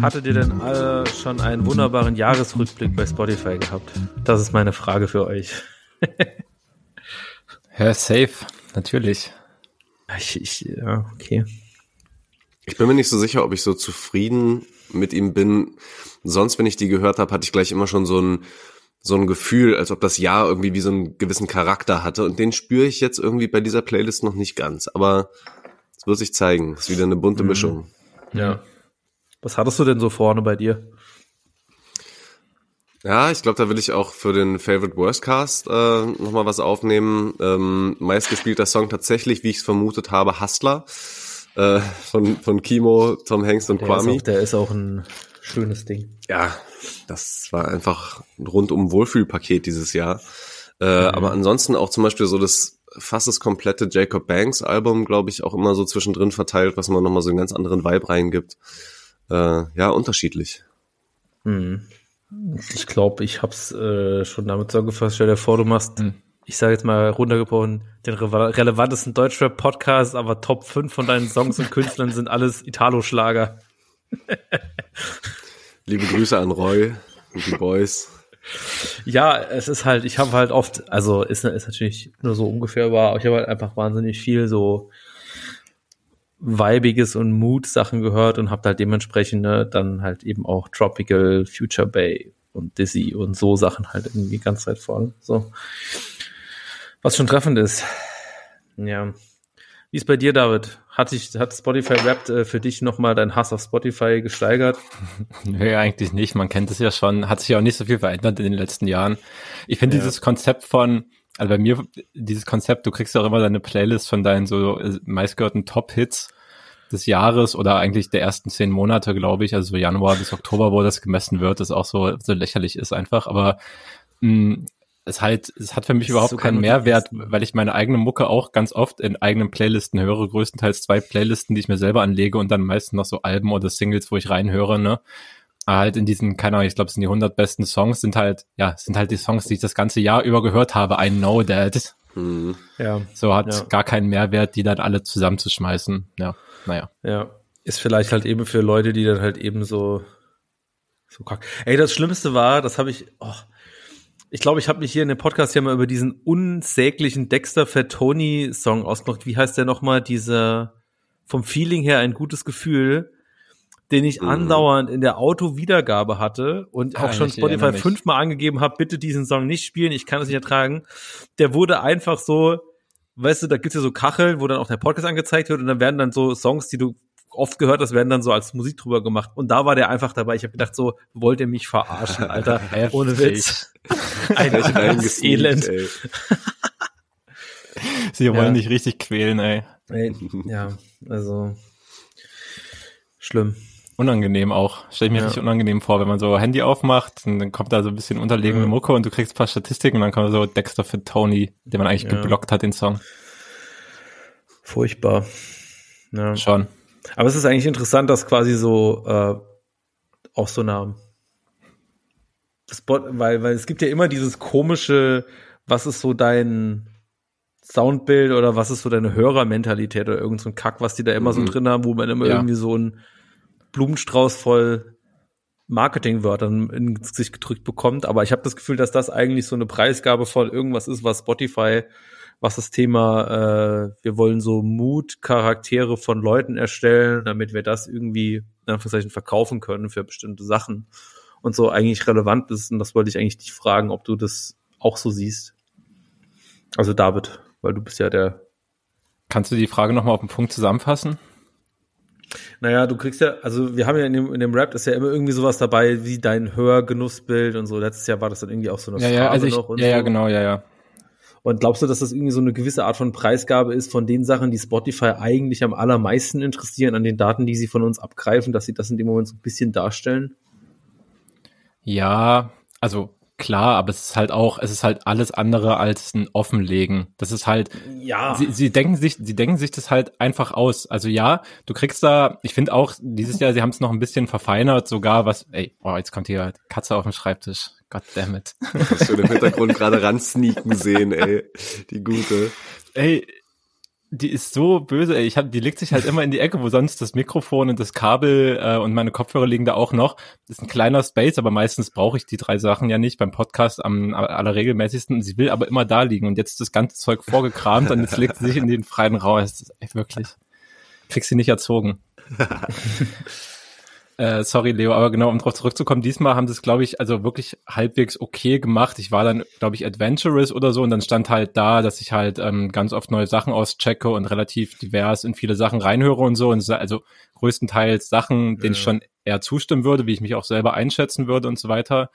Hattet ihr denn alle schon einen wunderbaren Jahresrückblick bei Spotify gehabt? Das ist meine Frage für euch. ja, safe, natürlich. Ich, ich, ja, okay. Ich bin mir nicht so sicher, ob ich so zufrieden mit ihm bin. Sonst, wenn ich die gehört habe, hatte ich gleich immer schon so ein, so ein Gefühl, als ob das Jahr irgendwie wie so einen gewissen Charakter hatte. Und den spüre ich jetzt irgendwie bei dieser Playlist noch nicht ganz. Aber es wird sich zeigen. Es ist wieder eine bunte mhm. Mischung. Ja. Was hattest du denn so vorne bei dir? Ja, ich glaube, da will ich auch für den Favorite Worst Cast äh, nochmal was aufnehmen. Ähm, meistgespielter Song tatsächlich, wie ich es vermutet habe, Hustler äh, von, von Kimo, Tom Hanks und der Kwame. Ist auch, der ist auch ein schönes Ding. Ja, das war einfach ein rundum Wohlfühlpaket dieses Jahr. Äh, mhm. Aber ansonsten auch zum Beispiel so das fast das komplette Jacob Banks Album, glaube ich, auch immer so zwischendrin verteilt, was man nochmal so einen ganz anderen Vibe reingibt. Äh, ja, unterschiedlich. Mhm. Ich glaube, ich hab's äh, schon damit so gefasst. Stell dir vor, du machst mhm ich sage jetzt mal runtergebrochen, den re relevantesten Deutschrap-Podcast, aber Top 5 von deinen Songs und Künstlern sind alles Italo-Schlager. Liebe Grüße an Roy und die Boys. Ja, es ist halt, ich habe halt oft, also ist, ist natürlich nur so ungefähr wahr, aber ich habe halt einfach wahnsinnig viel so weibiges und Mood-Sachen gehört und habe halt dementsprechend ne, dann halt eben auch Tropical, Future Bay und Dizzy und so Sachen halt irgendwie ganz Zeit voll. So. Was schon treffend ist. Ja. Wie ist bei dir, David? Hat, sich, hat Spotify Wrapped äh, für dich nochmal dein Hass auf Spotify gesteigert? Nö, eigentlich nicht. Man kennt es ja schon. Hat sich auch nicht so viel verändert in den letzten Jahren. Ich finde ja. dieses Konzept von, also bei mir, dieses Konzept, du kriegst ja auch immer deine Playlist von deinen so äh, meistgehörten Top-Hits des Jahres oder eigentlich der ersten zehn Monate, glaube ich, also Januar bis Oktober, wo das gemessen wird, das auch so, so lächerlich ist einfach. Aber mh, mm, es halt, es hat für mich überhaupt so keinen Mehrwert, weil ich meine eigene Mucke auch ganz oft in eigenen Playlisten höre, größtenteils zwei Playlisten, die ich mir selber anlege und dann meistens noch so Alben oder Singles, wo ich reinhöre, ne? Aber halt in diesen, keine Ahnung, ich glaube, es sind die 100 besten Songs, sind halt, ja, sind halt die Songs, die ich das ganze Jahr über gehört habe. I know that. Hm. Ja. So hat ja. gar keinen Mehrwert, die dann alle zusammenzuschmeißen. Ja, naja. Ja. Ist vielleicht halt eben für Leute, die dann halt eben so, so kack. Ey, das Schlimmste war, das habe ich, oh, ich glaube, ich habe mich hier in dem Podcast ja mal über diesen unsäglichen Dexter Fatoni Song ausgemacht. Wie heißt der nochmal? Dieser vom Feeling her ein gutes Gefühl, den ich mhm. andauernd in der Auto-Wiedergabe hatte und auch ah, schon Spotify fünfmal angegeben habe, bitte diesen Song nicht spielen, ich kann es nicht ertragen. Der wurde einfach so, weißt du, da gibt's ja so Kacheln, wo dann auch der Podcast angezeigt wird und dann werden dann so Songs, die du oft gehört, das werden dann so als Musik drüber gemacht. Und da war der einfach dabei. Ich habe gedacht, so, wollt ihr mich verarschen, Alter? Ohne Witz. Ein Elend. Sie wollen ja. dich richtig quälen, ey. ey. Ja, also schlimm. Unangenehm auch. Stell ich mir ja. richtig unangenehm vor, wenn man so Handy aufmacht und dann kommt da so ein bisschen unterlegene ja. Mucke und du kriegst ein paar Statistiken und dann kommt so Dexter für Tony, den man eigentlich ja. geblockt hat, den Song. Furchtbar. Ja. Schon. Aber es ist eigentlich interessant, dass quasi so äh, auch so eine Spot, weil, weil es gibt ja immer dieses komische, was ist so dein Soundbild oder was ist so deine Hörermentalität oder irgend so ein Kack, was die da immer mhm. so drin haben, wo man immer irgendwie so einen Blumenstrauß voll Marketingwörtern ins Gesicht gedrückt bekommt. Aber ich habe das Gefühl, dass das eigentlich so eine Preisgabe von irgendwas ist, was Spotify was das Thema, äh, wir wollen so Mut-Charaktere von Leuten erstellen, damit wir das irgendwie in Anführungszeichen verkaufen können für bestimmte Sachen und so eigentlich relevant ist. Und das wollte ich eigentlich dich fragen, ob du das auch so siehst. Also David, weil du bist ja der. Kannst du die Frage nochmal auf den Punkt zusammenfassen? Naja, du kriegst ja, also wir haben ja in dem, in dem Rap ist ja immer irgendwie sowas dabei, wie dein Hörgenussbild und so. Letztes Jahr war das dann irgendwie auch so eine ja, Farbe ja, also ich, noch und ja, so. Ja, genau, ja, ja. Und glaubst du, dass das irgendwie so eine gewisse Art von Preisgabe ist von den Sachen, die Spotify eigentlich am allermeisten interessieren, an den Daten, die sie von uns abgreifen, dass sie das in dem Moment so ein bisschen darstellen? Ja, also klar, aber es ist halt auch, es ist halt alles andere als ein Offenlegen. Das ist halt, Ja. sie, sie denken sich, sie denken sich das halt einfach aus. Also ja, du kriegst da, ich finde auch dieses Jahr, sie haben es noch ein bisschen verfeinert, sogar was, ey, oh, jetzt kommt hier Katze auf den Schreibtisch. God damn it. Hast du im Hintergrund gerade ran sneaken sehen, ey. Die gute. Ey, die ist so böse, ey. Ich hab, die legt sich halt immer in die Ecke, wo sonst das Mikrofon und das Kabel äh, und meine Kopfhörer liegen da auch noch. Das ist ein kleiner Space, aber meistens brauche ich die drei Sachen ja nicht beim Podcast am allerregelmäßigsten. Sie will aber immer da liegen und jetzt ist das ganze Zeug vorgekramt und jetzt legt sie sich in den freien Raum. Das ist echt wirklich. Kriegst sie nicht erzogen. Äh, sorry, Leo, aber genau, um darauf zurückzukommen, diesmal haben sie es, glaube ich, also wirklich halbwegs okay gemacht. Ich war dann, glaube ich, adventurous oder so und dann stand halt da, dass ich halt ähm, ganz oft neue Sachen auschecke und relativ divers in viele Sachen reinhöre und so. Und also größtenteils Sachen, denen ich schon eher zustimmen würde, wie ich mich auch selber einschätzen würde und so weiter.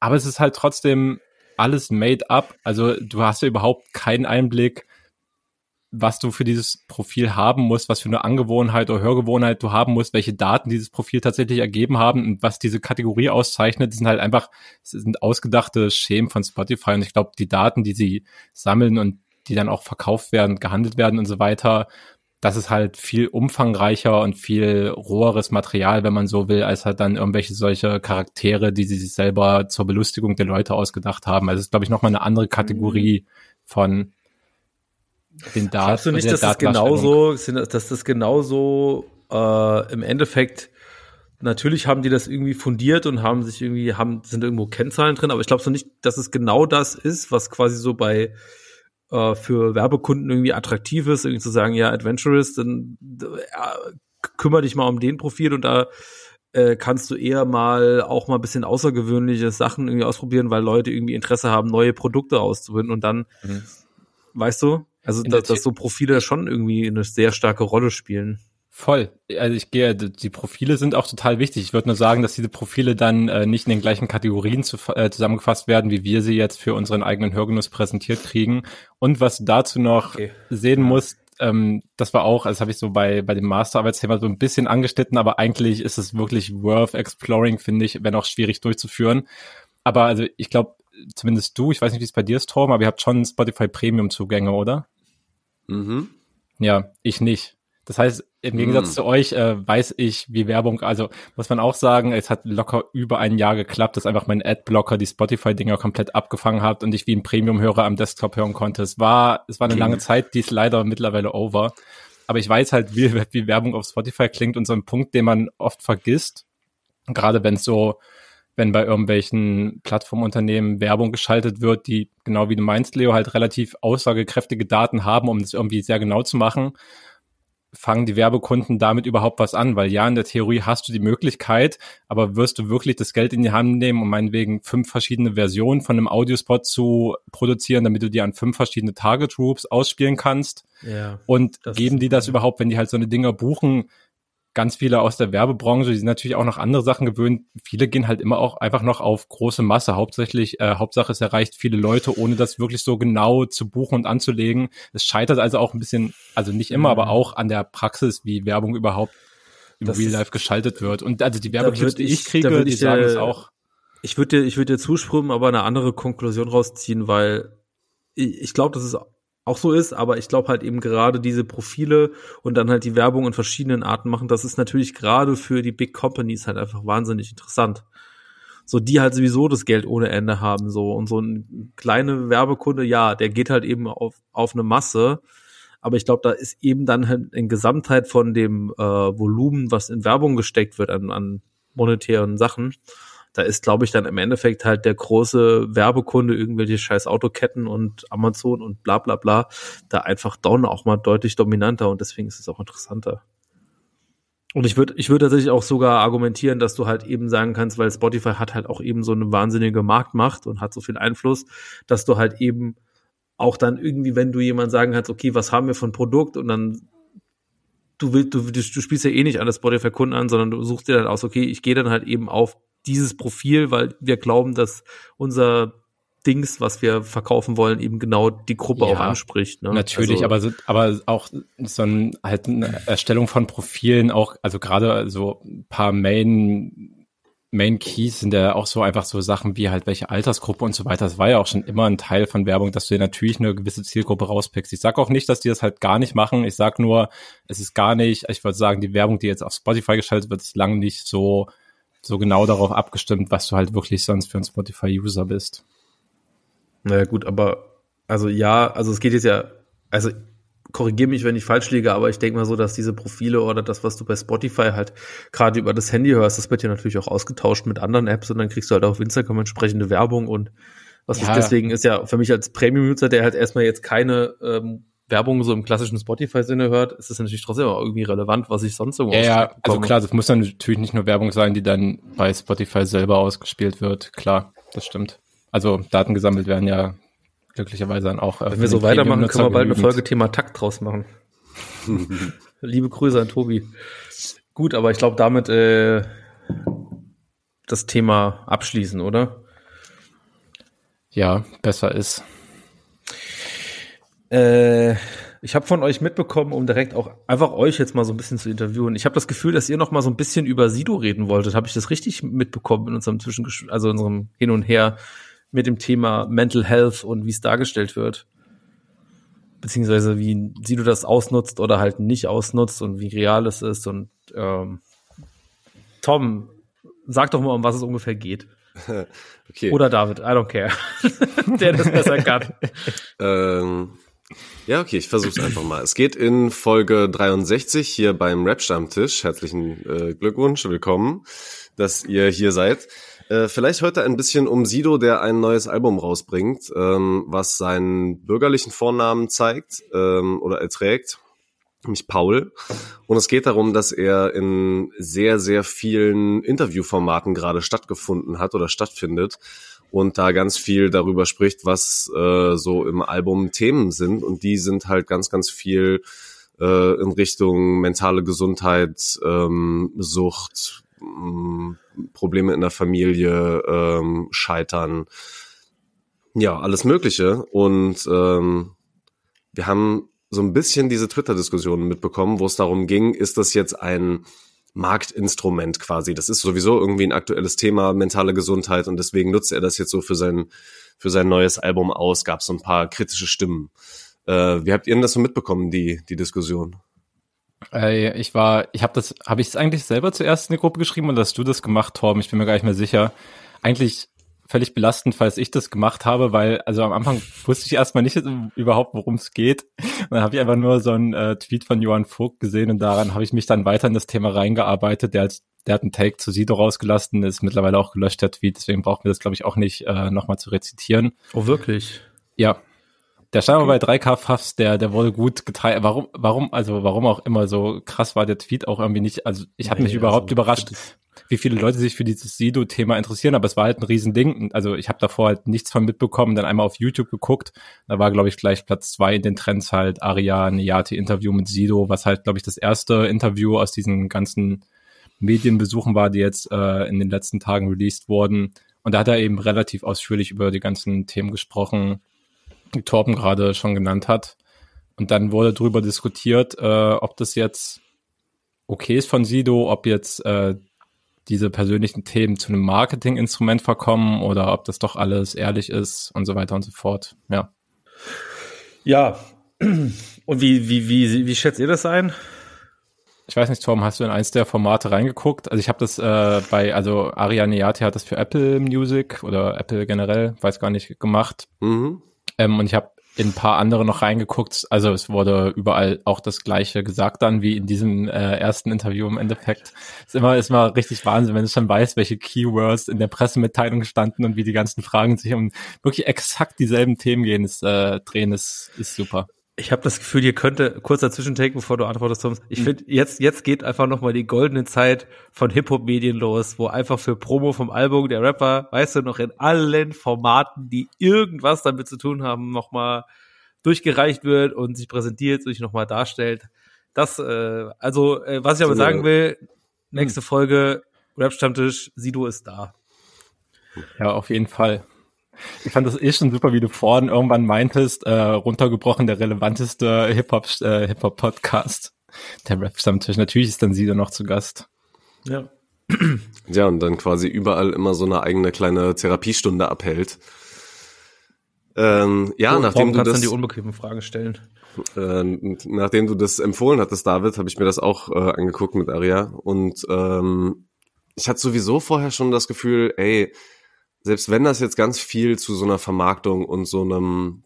Aber es ist halt trotzdem alles made up. Also du hast ja überhaupt keinen Einblick, was du für dieses Profil haben musst, was für eine Angewohnheit oder Hörgewohnheit du haben musst, welche Daten dieses Profil tatsächlich ergeben haben und was diese Kategorie auszeichnet, sind halt einfach, sind ausgedachte Schemen von Spotify und ich glaube, die Daten, die sie sammeln und die dann auch verkauft werden, gehandelt werden und so weiter, das ist halt viel umfangreicher und viel roheres Material, wenn man so will, als halt dann irgendwelche solche Charaktere, die sie sich selber zur Belustigung der Leute ausgedacht haben. Also es ist, glaube ich, nochmal eine andere Kategorie von den Daten. Glaubst du nicht, dass das genauso, dass das genauso äh, im Endeffekt natürlich haben die das irgendwie fundiert und haben sich irgendwie haben sind irgendwo Kennzahlen drin, aber ich glaube so nicht, dass es genau das ist, was quasi so bei äh, für Werbekunden irgendwie attraktiv ist, irgendwie zu sagen, ja, Adventurous, dann ja, kümmere dich mal um den Profil und da äh, kannst du eher mal auch mal ein bisschen außergewöhnliche Sachen irgendwie ausprobieren, weil Leute irgendwie Interesse haben, neue Produkte auszubinden und dann, Mhm. weißt du, also dass, dass so Profile schon irgendwie eine sehr starke Rolle spielen. Voll. Also ich gehe, die Profile sind auch total wichtig. Ich würde nur sagen, dass diese Profile dann äh, nicht in den gleichen Kategorien zu, äh, zusammengefasst werden, wie wir sie jetzt für unseren eigenen Hörgenuss präsentiert kriegen. Und was du dazu noch Okay. sehen Ja. musst, ähm, das war auch, also das habe ich so bei, bei dem Masterarbeitsthema so ein bisschen angeschnitten, aber eigentlich ist es wirklich worth exploring, finde ich, wenn auch schwierig durchzuführen. Aber also ich glaube, zumindest du, ich weiß nicht, wie es bei dir ist, Torben, aber ihr habt schon Spotify Premium Zugänge, oder? Mhm. Ja, ich nicht. Das heißt, im Gegensatz Hm. zu euch äh, weiß ich, wie Werbung, also muss man auch sagen, es hat locker über ein Jahr geklappt, dass einfach mein Adblocker die Spotify-Dinger komplett abgefangen hat und ich wie ein Premium-Hörer am Desktop hören konnte. Es war, es war eine lange Zeit, die ist leider mittlerweile over. Aber ich weiß halt, wie, wie Werbung auf Spotify klingt und so ein Punkt, den man oft vergisst, gerade wenn es so, wenn bei irgendwelchen Plattformunternehmen Werbung geschaltet wird, die, genau wie du meinst, Leo, halt relativ aussagekräftige Daten haben, um das irgendwie sehr genau zu machen, fangen die Werbekunden damit überhaupt was an? Weil ja, in der Theorie hast du die Möglichkeit, aber wirst du wirklich das Geld in die Hand nehmen, um meinetwegen fünf verschiedene Versionen von einem Audiospot zu produzieren, damit du die an fünf verschiedene Target Groups ausspielen kannst? Ja. Und geben die das überhaupt, wenn die halt so eine Dinger buchen? Ganz viele aus der Werbebranche, die sind natürlich auch noch andere Sachen gewöhnt. Viele gehen halt immer auch einfach noch auf große Masse. Hauptsächlich, äh, Hauptsache es erreicht viele Leute, ohne das wirklich so genau zu buchen und anzulegen. Es scheitert also auch ein bisschen, also nicht immer, Mhm. aber auch an der Praxis, wie Werbung überhaupt im Das Real ist- Life geschaltet wird. Und also die Werbeclips, die ich- kriege, die ich sagen es auch. Ich würde dir, ich würde dir zustimmen, aber eine andere Konklusion rausziehen, weil ich, ich glaube, dass es auch so ist, aber ich glaube halt eben gerade diese Profile und dann halt die Werbung in verschiedenen Arten machen, das ist natürlich gerade für die Big Companies halt einfach wahnsinnig interessant. So, die halt sowieso das Geld ohne Ende haben, so. Und so ein kleiner Werbekunde, ja, der geht halt eben auf, auf eine Masse. Aber ich glaube, da ist eben dann halt in Gesamtheit von dem äh, Volumen, was in Werbung gesteckt wird an, an monetären Sachen, da ist, glaube ich, dann im Endeffekt halt der große Werbekunde, irgendwelche scheiß Autoketten und Amazon und bla bla bla, da einfach Down auch mal deutlich dominanter und deswegen ist es auch interessanter. Und ich würde ich würde tatsächlich auch sogar argumentieren, dass du halt eben sagen kannst, weil Spotify hat halt auch eben so eine wahnsinnige Marktmacht und hat so viel Einfluss, dass du halt eben auch dann irgendwie, wenn du jemand sagen kannst, okay, was haben wir von Produkt und dann du willst, du, du, spielst ja eh nicht alle Spotify-Kunden an, sondern du suchst dir dann aus, okay, ich gehe dann halt eben auf dieses Profil, weil wir glauben, dass unser Dings, was wir verkaufen wollen, eben genau die Gruppe Ja, auch anspricht. Ne? Natürlich, Also- aber, so, aber auch so ein, halt eine Erstellung von Profilen, auch, also gerade so ein paar Main Main Keys sind ja auch so einfach so Sachen wie halt welche Altersgruppe und so weiter. Das war ja auch schon immer ein Teil von Werbung, dass du dir natürlich eine gewisse Zielgruppe rauspickst. Ich sag auch nicht, dass die das halt gar nicht machen. Ich sag nur, es ist gar nicht, ich würde sagen, die Werbung, die jetzt auf Spotify geschaltet wird, ist lang nicht so, so genau darauf abgestimmt, was du halt wirklich sonst für ein Spotify-User bist. Naja, gut, aber also ja, also es geht jetzt ja, also korrigiere mich, wenn ich falsch liege, aber ich denke mal so, dass diese Profile oder das, was du bei Spotify halt gerade über das Handy hörst, das wird ja natürlich auch ausgetauscht mit anderen Apps und dann kriegst du halt auf Instagram entsprechende Werbung und was ja. ich deswegen ist ja für mich als Premium-User, der halt erstmal jetzt keine ähm, Werbung so im klassischen Spotify-Sinne hört, ist es natürlich trotzdem auch irgendwie relevant, was ich sonst irgendwo Ja, ja, also klar, das muss dann natürlich nicht nur Werbung sein, die dann bei Spotify selber ausgespielt wird. Klar, das stimmt. Also Daten gesammelt werden ja glücklicherweise dann auch. Äh, Wenn wir so weitermachen, können wir bald genügend. eine Folge Thema Takt draus machen. Liebe Grüße an Tobi. Gut, aber ich glaube, damit äh, das Thema abschließen, oder? Ja, besser ist. Äh, ich habe von euch mitbekommen, um direkt auch einfach euch jetzt mal so ein bisschen zu interviewen. Ich habe das Gefühl, dass ihr noch mal so ein bisschen über Sido reden wolltet. Habe ich das richtig mitbekommen in unserem Zwischen also in unserem Hin und Her mit dem Thema Mental Health und wie es dargestellt wird. Beziehungsweise wie sie du das ausnutzt oder halt nicht ausnutzt und wie real es ist. Und ähm, Tom, sag doch mal, um was es ungefähr geht. okay. Oder David, I don't care. Der das besser kann. ähm, ja, okay, ich versuch's einfach mal. Es geht in Folge 63 hier beim Rap-Stammtisch. Herzlichen äh, Glückwunsch, willkommen, dass ihr hier seid. Äh, vielleicht heute ein bisschen um Sido, der ein neues Album rausbringt, ähm, was seinen bürgerlichen Vornamen zeigt ähm, oder erträgt, nämlich Paul. Und es geht darum, dass er in sehr, sehr vielen Interviewformaten gerade stattgefunden hat oder stattfindet und da ganz viel darüber spricht, was äh, so im Album Themen sind. Und die sind halt ganz, ganz viel äh, in Richtung mentale Gesundheit, ähm, Sucht, Probleme in der Familie, ähm, Scheitern, ja, alles Mögliche. Und ähm, wir haben so ein bisschen diese Twitter-Diskussionen mitbekommen, wo es darum ging, ist das jetzt ein Marktinstrument quasi? Das ist sowieso irgendwie ein aktuelles Thema, mentale Gesundheit, und deswegen nutzt er das jetzt so für sein, für sein neues Album aus. Gab es so ein paar kritische Stimmen. Äh, wie habt ihr denn das so mitbekommen, die, die Diskussion? Äh, ich war, ich habe das, habe ich es eigentlich selber zuerst in die Gruppe geschrieben oder hast du das gemacht, Torben? Ich bin mir gar nicht mehr sicher. Eigentlich völlig belastend, falls ich das gemacht habe, weil also am Anfang wusste ich erstmal nicht überhaupt, worum es geht. Und dann habe ich einfach nur so einen äh, Tweet von Johann Vogt gesehen und daran habe ich mich dann weiter in das Thema reingearbeitet. Der, hat, der hat einen Take zu Sido rausgelassen, ist mittlerweile auch gelöscht, der Tweet, deswegen brauchen wir das, glaube ich, auch nicht äh, nochmal zu rezitieren. Oh, wirklich? Ja, der stand okay. bei 3K Fafs, der, der wurde gut geteilt. Warum, warum, also warum auch immer so krass war der Tweet auch irgendwie nicht. Also ich habe mich überhaupt also, überrascht, wie viele Leute sich für dieses Sido-Thema interessieren, aber es war halt ein Riesending. Also ich habe davor halt nichts von mitbekommen, dann einmal auf YouTube geguckt. Da war, glaube ich, gleich Platz zwei in den Trends halt Aria Niati Interview mit Sido, was halt, glaube ich, das erste Interview aus diesen ganzen Medienbesuchen war, die jetzt äh, in den letzten Tagen released wurden. Und da hat er eben relativ ausführlich über die ganzen Themen gesprochen die Torben gerade schon genannt hat. Und dann wurde darüber diskutiert, äh, ob das jetzt okay ist von Sido, ob jetzt äh, diese persönlichen Themen zu einem Marketinginstrument verkommen oder ob das doch alles ehrlich ist und so weiter und so fort. Ja. Ja. Und wie, wie, wie, wie schätzt ihr das ein? Ich weiß nicht, Tom, hast du in eins der Formate reingeguckt? Also ich habe das äh, bei, also Ariane Yati hat das für Apple Music oder Apple generell, weiß gar nicht, gemacht. Mhm. Ähm, und ich habe in ein paar andere noch reingeguckt. Also es wurde überall auch das Gleiche gesagt dann, wie in diesem äh, ersten Interview im Endeffekt. Ist immer, ist immer richtig Wahnsinn, wenn du schon weißt, welche Keywords in der Pressemitteilung standen und wie die ganzen Fragen sich um wirklich exakt dieselben Themen gehen, ist, äh, drehen, ist, ist super. Ich habe das Gefühl, ihr könnte kurzer Zwischentake, bevor du antwortest, Thomas. Ich mhm. finde, jetzt jetzt geht einfach noch mal die goldene Zeit von Hip Hop Medien los, wo einfach für Promo vom Album der Rapper, weißt du, noch in allen Formaten, die irgendwas damit zu tun haben, noch mal durchgereicht wird und sich präsentiert, sich noch mal darstellt. Das, äh, also äh, was ich aber sagen will, nächste mhm. Folge Rap Stammtisch, Sido ist da. Ja, auf jeden Fall. Ich fand das eh schon super, wie du vorhin irgendwann meintest, äh, runtergebrochen, der relevanteste Hip-Hop, äh, Hip-Hop-Podcast. Der Rap-Stammtisch. Natürlich ist dann sie dann noch zu Gast. Ja. Ja, und dann quasi überall immer so eine eigene kleine Therapiestunde abhält. Ähm, ja, Oh, nachdem du das, dann die unbequemen Fragen stellen? äh, nachdem du das empfohlen hattest, David, habe ich mir das auch äh, angeguckt mit Aria. Und ähm, ich hatte sowieso vorher schon das Gefühl, ey, selbst wenn das jetzt ganz viel zu so einer Vermarktung und so einem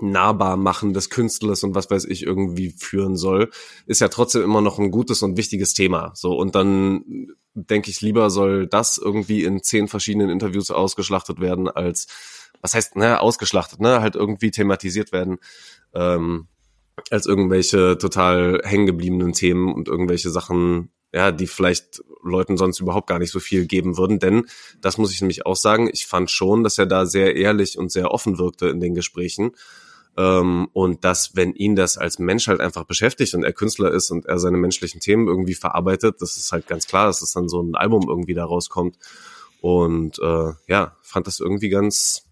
nahbar machen des Künstlers und was weiß ich irgendwie führen soll, ist ja trotzdem immer noch ein gutes und wichtiges Thema. So und dann denke ich lieber soll das irgendwie in zehn verschiedenen Interviews ausgeschlachtet werden als was heißt ne ausgeschlachtet ne halt irgendwie thematisiert werden ähm, als irgendwelche total hängengebliebenen Themen und irgendwelche Sachen ja die vielleicht Leuten sonst überhaupt gar nicht so viel geben würden denn das muss ich nämlich auch sagen ich fand schon dass er da sehr ehrlich und sehr offen wirkte in den Gesprächen ähm, und dass, wenn ihn das als Mensch halt einfach beschäftigt und er Künstler ist und er seine menschlichen Themen irgendwie verarbeitet, das ist halt ganz klar, dass es dann so ein Album irgendwie da rauskommt. Und äh, ja, fand das irgendwie ganz,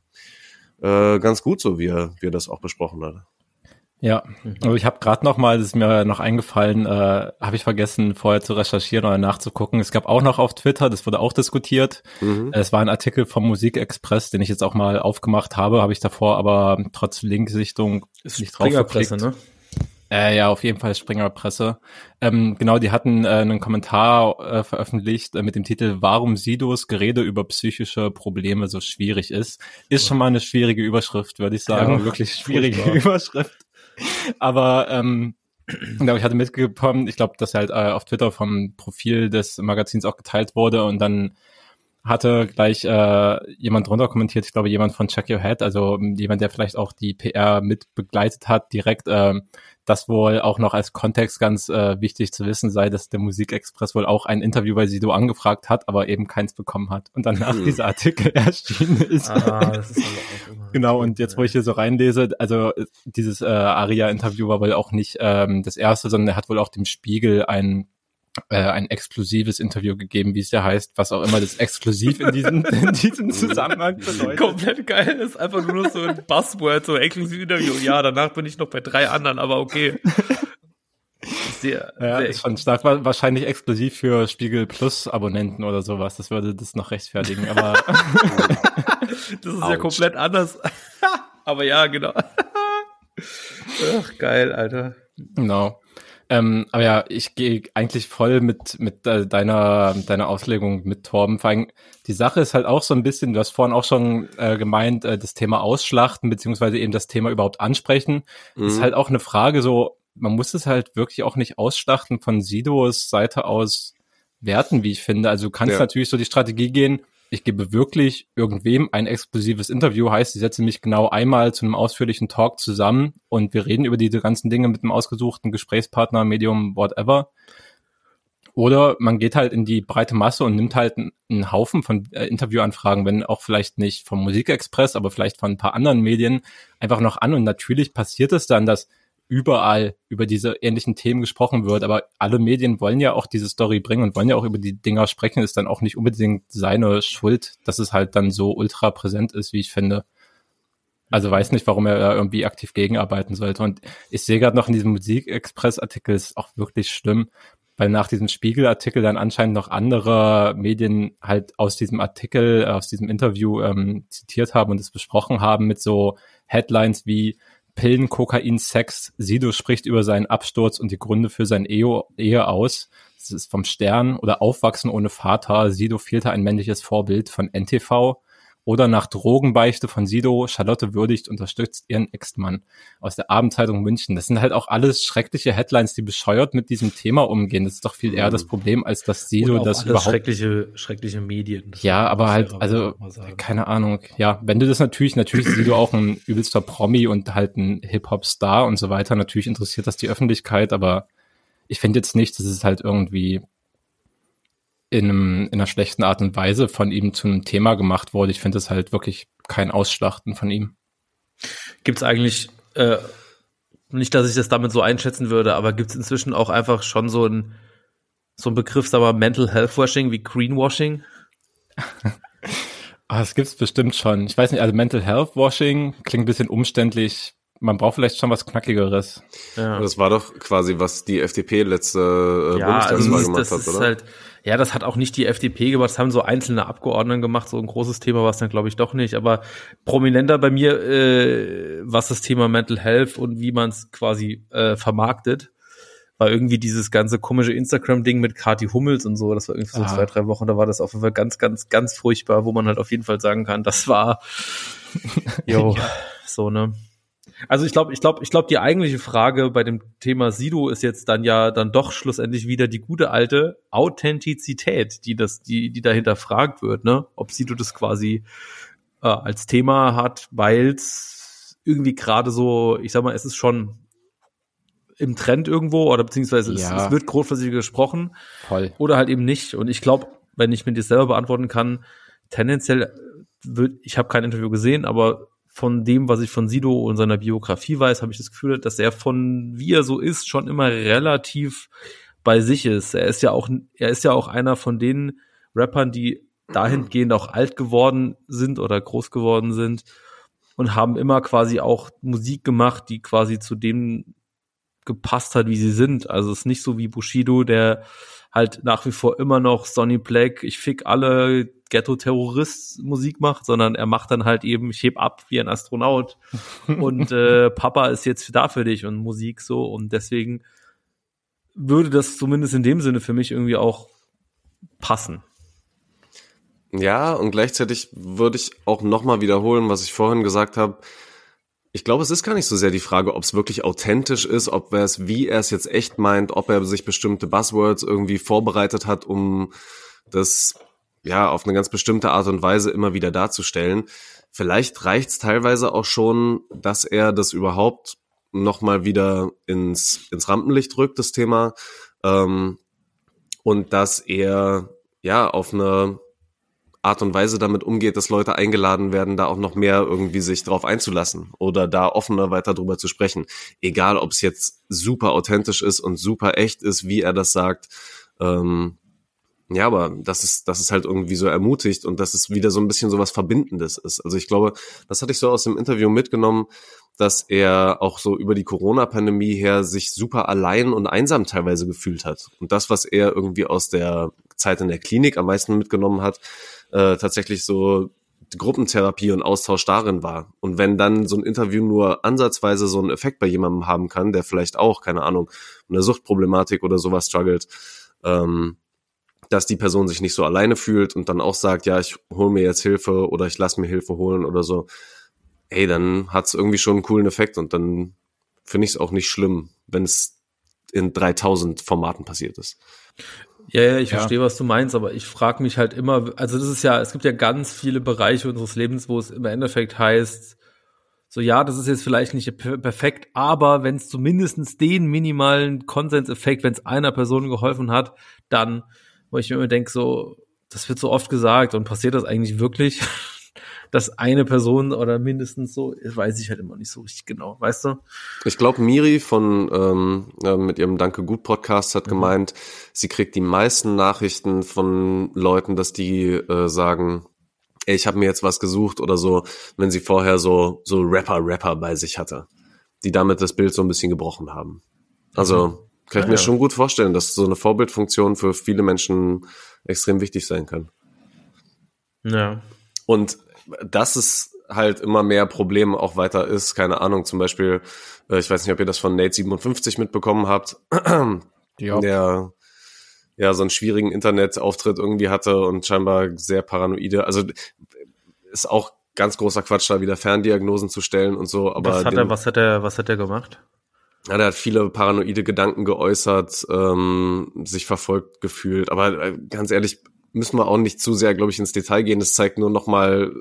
äh, ganz gut, so wie er, wie er das auch besprochen hat. Ja, also ich habe gerade noch mal, das ist mir noch eingefallen, äh, habe ich vergessen vorher zu recherchieren oder nachzugucken. Es gab auch noch auf Twitter, das wurde auch diskutiert. Mhm. Es war ein Artikel vom Musikexpress, den ich jetzt auch mal aufgemacht habe, habe ich davor aber trotz Linksichtung Ist nicht drauf Springerpresse, ne? Äh, ja, auf jeden Fall Springerpresse. Ähm, genau, die hatten äh, einen Kommentar äh, veröffentlicht äh, mit dem Titel Warum Sidos Gerede über psychische Probleme so schwierig ist. Ist schon mal eine schwierige Überschrift, würde ich sagen. Ja, Wirklich schwierige furchtbar. Überschrift. Aber ähm, genau, ich hatte mitbekommen, ich glaube, dass halt äh, auf Twitter vom Profil des Magazins auch geteilt wurde und dann hatte gleich äh, jemand drunter kommentiert, ich glaube jemand von Check Your Head, also ähm, jemand, der vielleicht auch die PR mit begleitet hat, direkt, ähm, das wohl auch noch als Kontext ganz äh, wichtig zu wissen sei, dass der Musikexpress wohl auch ein Interview bei Sido angefragt hat, aber eben keins bekommen hat und danach Hm. dieser Artikel erschienen ist. Ah, das ist. Genau, und jetzt, wo ich hier so reinlese, also äh, dieses äh, Aria-Interview war wohl auch nicht ähm, das erste, sondern er hat wohl auch dem Spiegel ein äh, ein exklusives Interview gegeben, wie es ja heißt, was auch immer das exklusiv in diesem, in diesem Zusammenhang bedeutet. Komplett geil, das ist einfach nur so ein Buzzword, so exklusiv Interview. Ja, danach bin ich noch bei drei anderen, aber okay. Sehr, Ja, sehr ist schon stark. Wa- Wahrscheinlich exklusiv für Spiegel Plus Abonnenten oder sowas. Das würde das noch rechtfertigen. Aber Das ist ja Autsch. komplett anders. aber ja, genau. Ach, geil, Alter. Genau. Ähm, aber ja, ich gehe eigentlich voll mit, mit äh, deiner, deiner Auslegung mit Torben. Vor allem, die Sache ist halt auch so ein bisschen, du hast vorhin auch schon äh, gemeint, äh, das Thema Ausschlachten, beziehungsweise eben das Thema überhaupt ansprechen, ist Mhm. halt auch eine Frage so, man muss es halt wirklich auch nicht ausschlachten von Sidos Seite aus werten, wie ich finde. Also du kannst Ja. natürlich so die Strategie gehen, ich gebe wirklich irgendwem ein exklusives Interview, heißt, ich setze mich genau einmal zu einem ausführlichen Talk zusammen und wir reden über diese ganzen Dinge mit einem ausgesuchten Gesprächspartner, Medium, whatever. Oder man geht halt in die breite Masse und nimmt halt einen, Haufen von äh, Interviewanfragen, wenn auch vielleicht nicht vom Musikexpress, aber vielleicht von ein paar anderen Medien, einfach noch an. Und natürlich passiert es dann, dass überall über diese ähnlichen Themen gesprochen wird. Aber alle Medien wollen ja auch diese Story bringen und wollen ja auch über die Dinger sprechen. Ist dann auch nicht unbedingt seine Schuld, dass es halt dann so ultra präsent ist, wie ich finde. Also weiß nicht, warum er irgendwie aktiv gegenarbeiten sollte. Und ich sehe gerade noch in diesem Musikexpress-Artikel, ist auch wirklich schlimm, weil nach diesem Spiegel-Artikel dann anscheinend noch andere Medien halt aus diesem Artikel, aus diesem Interview ähm, zitiert haben und es besprochen haben mit so Headlines wie Pillen, Kokain, Sex, Sido spricht über seinen Absturz und die Gründe für sein Ehe, Ehe aus. Das ist vom Stern oder Aufwachsen ohne Vater. Sido fehlte ein männliches Vorbild von NTV. Oder nach Drogenbeichte von Sido, Charlotte würdigt unterstützt ihren Ex-Mann aus der Abendzeitung München. Das sind halt auch alles schreckliche Headlines, die bescheuert mit diesem Thema umgehen. Das ist doch viel eher das Problem, als dass Sido das alles überhaupt schreckliche, schreckliche Medien. Ja, aber halt, also, keine Ahnung. Ja, wenn du das natürlich, natürlich ist Sido auch ein übelster Promi und halt ein Hip-Hop-Star und so weiter. Natürlich interessiert das die Öffentlichkeit, aber ich finde jetzt nicht, dass es halt irgendwie in, einem, in einer schlechten Art und Weise von ihm zu einem Thema gemacht wurde. Ich finde es halt wirklich kein Ausschlachten von ihm. Gibt's eigentlich, äh, nicht, dass ich das damit so einschätzen würde, aber gibt's inzwischen auch einfach schon so ein, so ein Begriff, sagen wir, Mental Health Washing wie Greenwashing? Ah, das gibt's bestimmt schon. Ich weiß nicht, also Mental Health Washing klingt ein bisschen umständlich. Man braucht vielleicht schon was Knackigeres. Ja. Das war doch quasi, was die FDP letzte äh, ja, also Bundestagswahl das, gemacht das hat, ist oder? halt, Ja, das hat auch nicht die FDP gemacht, das haben so einzelne Abgeordnete gemacht, so ein großes Thema war es dann, glaube ich, doch nicht. Aber prominenter bei mir, äh, was das Thema Mental Health und wie man es quasi äh, vermarktet, war irgendwie dieses ganze komische Instagram-Ding mit Kati Hummels und so. Das war irgendwie so Ah. zwei, drei Wochen, da war das auf jeden Fall ganz, ganz, ganz furchtbar, wo man halt auf jeden Fall sagen kann, das war jo, so, ne? Also ich glaube, ich glaube, ich glaube, die eigentliche Frage bei dem Thema Sido ist jetzt dann ja dann doch schlussendlich wieder die gute alte Authentizität, die das, die, die dahinter fragt wird, ne? Ob Sido das quasi äh, als Thema hat, weil es irgendwie gerade so, ich sag mal, es ist schon im Trend irgendwo oder beziehungsweise es, Ja. es wird großflächig gesprochen Voll. oder halt eben nicht. Und ich glaube, wenn ich mir das selber beantworten kann, tendenziell wird, ich habe kein Interview gesehen, aber von dem, was ich von Sido und seiner Biografie weiß, habe ich das Gefühl, dass er von wie er so ist, schon immer relativ bei sich ist. Er ist ja auch, er ist ja auch einer von den Rappern, die dahingehend auch alt geworden sind oder groß geworden sind und haben immer quasi auch Musik gemacht, die quasi zu dem gepasst hat, wie sie sind. Also es ist nicht so wie Bushido, der halt nach wie vor immer noch Sonny Black, ich fick alle Ghetto-Terrorist Musik macht, sondern er macht dann halt eben, ich heb ab wie ein Astronaut und äh, Papa ist jetzt da für dich und Musik so und deswegen würde das zumindest in dem Sinne für mich irgendwie auch passen. Ja, und gleichzeitig würde ich auch nochmal wiederholen, was ich vorhin gesagt habe. Ich glaube, es ist gar nicht so sehr die Frage, ob es wirklich authentisch ist, ob er es, wie er es jetzt echt meint, ob er sich bestimmte Buzzwords irgendwie vorbereitet hat, um das ja auf eine ganz bestimmte Art und Weise immer wieder darzustellen. Vielleicht reicht es teilweise auch schon, dass er das überhaupt nochmal wieder ins, ins Rampenlicht rückt, das Thema, ähm, und dass er ja auf eine Art und Weise damit umgeht, dass Leute eingeladen werden, da auch noch mehr irgendwie sich drauf einzulassen oder da offener weiter drüber zu sprechen. Egal, ob es jetzt super authentisch ist und super echt ist, wie er das sagt. Ähm, ja, aber das ist, das ist halt irgendwie so ermutigt und dass es wieder so ein bisschen so was Verbindendes ist. Also ich glaube, das hatte ich so aus dem Interview mitgenommen, dass er auch so über die Corona-Pandemie her sich super allein und einsam teilweise gefühlt hat. Und das, was er irgendwie aus der Zeit in der Klinik am meisten mitgenommen hat, äh, tatsächlich so Gruppentherapie und Austausch darin war. Und wenn dann so ein Interview nur ansatzweise so einen Effekt bei jemandem haben kann, der vielleicht auch, keine Ahnung, eine Suchtproblematik oder sowas struggelt, ähm, dass die Person sich nicht so alleine fühlt und dann auch sagt, ja, ich hole mir jetzt Hilfe oder ich lasse mir Hilfe holen oder so, ey, dann hat's irgendwie schon einen coolen Effekt und dann finde ich es auch nicht schlimm, wenn es in 3000 Formaten passiert ist. Ja, ja, ich Ja. verstehe, was du meinst, aber ich frage mich halt immer, also das ist ja, es gibt ja ganz viele Bereiche unseres Lebens, wo es im Endeffekt heißt, so ja, das ist jetzt vielleicht nicht per- perfekt, aber wenn es zumindestens den minimalen Konsenseffekt, wenn es einer Person geholfen hat, dann, wo ich mir immer denke, so, das wird so oft gesagt und passiert das eigentlich wirklich, dass eine Person oder mindestens so, weiß ich halt immer nicht so richtig genau, weißt du? Ich glaube, Miri von ähm, äh, mit ihrem Danke gut Podcast hat gemeint, sie kriegt die meisten Nachrichten von Leuten, dass die äh, sagen, ey, ich habe mir jetzt was gesucht oder so, wenn sie vorher so so Rapper Rapper bei sich hatte, die damit das Bild so ein bisschen gebrochen haben. Also kann ich Ja, mir ja. schon gut vorstellen, dass so eine Vorbildfunktion für viele Menschen extrem wichtig sein kann. Ja. Und dass es halt immer mehr Problem auch weiter ist, keine Ahnung, zum Beispiel, äh, ich weiß nicht, ob ihr das von Nate57 mitbekommen habt, Ja. der ja so einen schwierigen Internetauftritt irgendwie hatte und scheinbar sehr paranoide, also ist auch ganz großer Quatsch, da wieder Ferndiagnosen zu stellen und so, aber was hat den- er, was hat er, was hat er gemacht? ja, der hat viele paranoide Gedanken geäußert, ähm, sich verfolgt gefühlt. Aber äh, ganz ehrlich, müssen wir auch nicht zu sehr, glaube ich, ins Detail gehen. Es zeigt nur nochmal,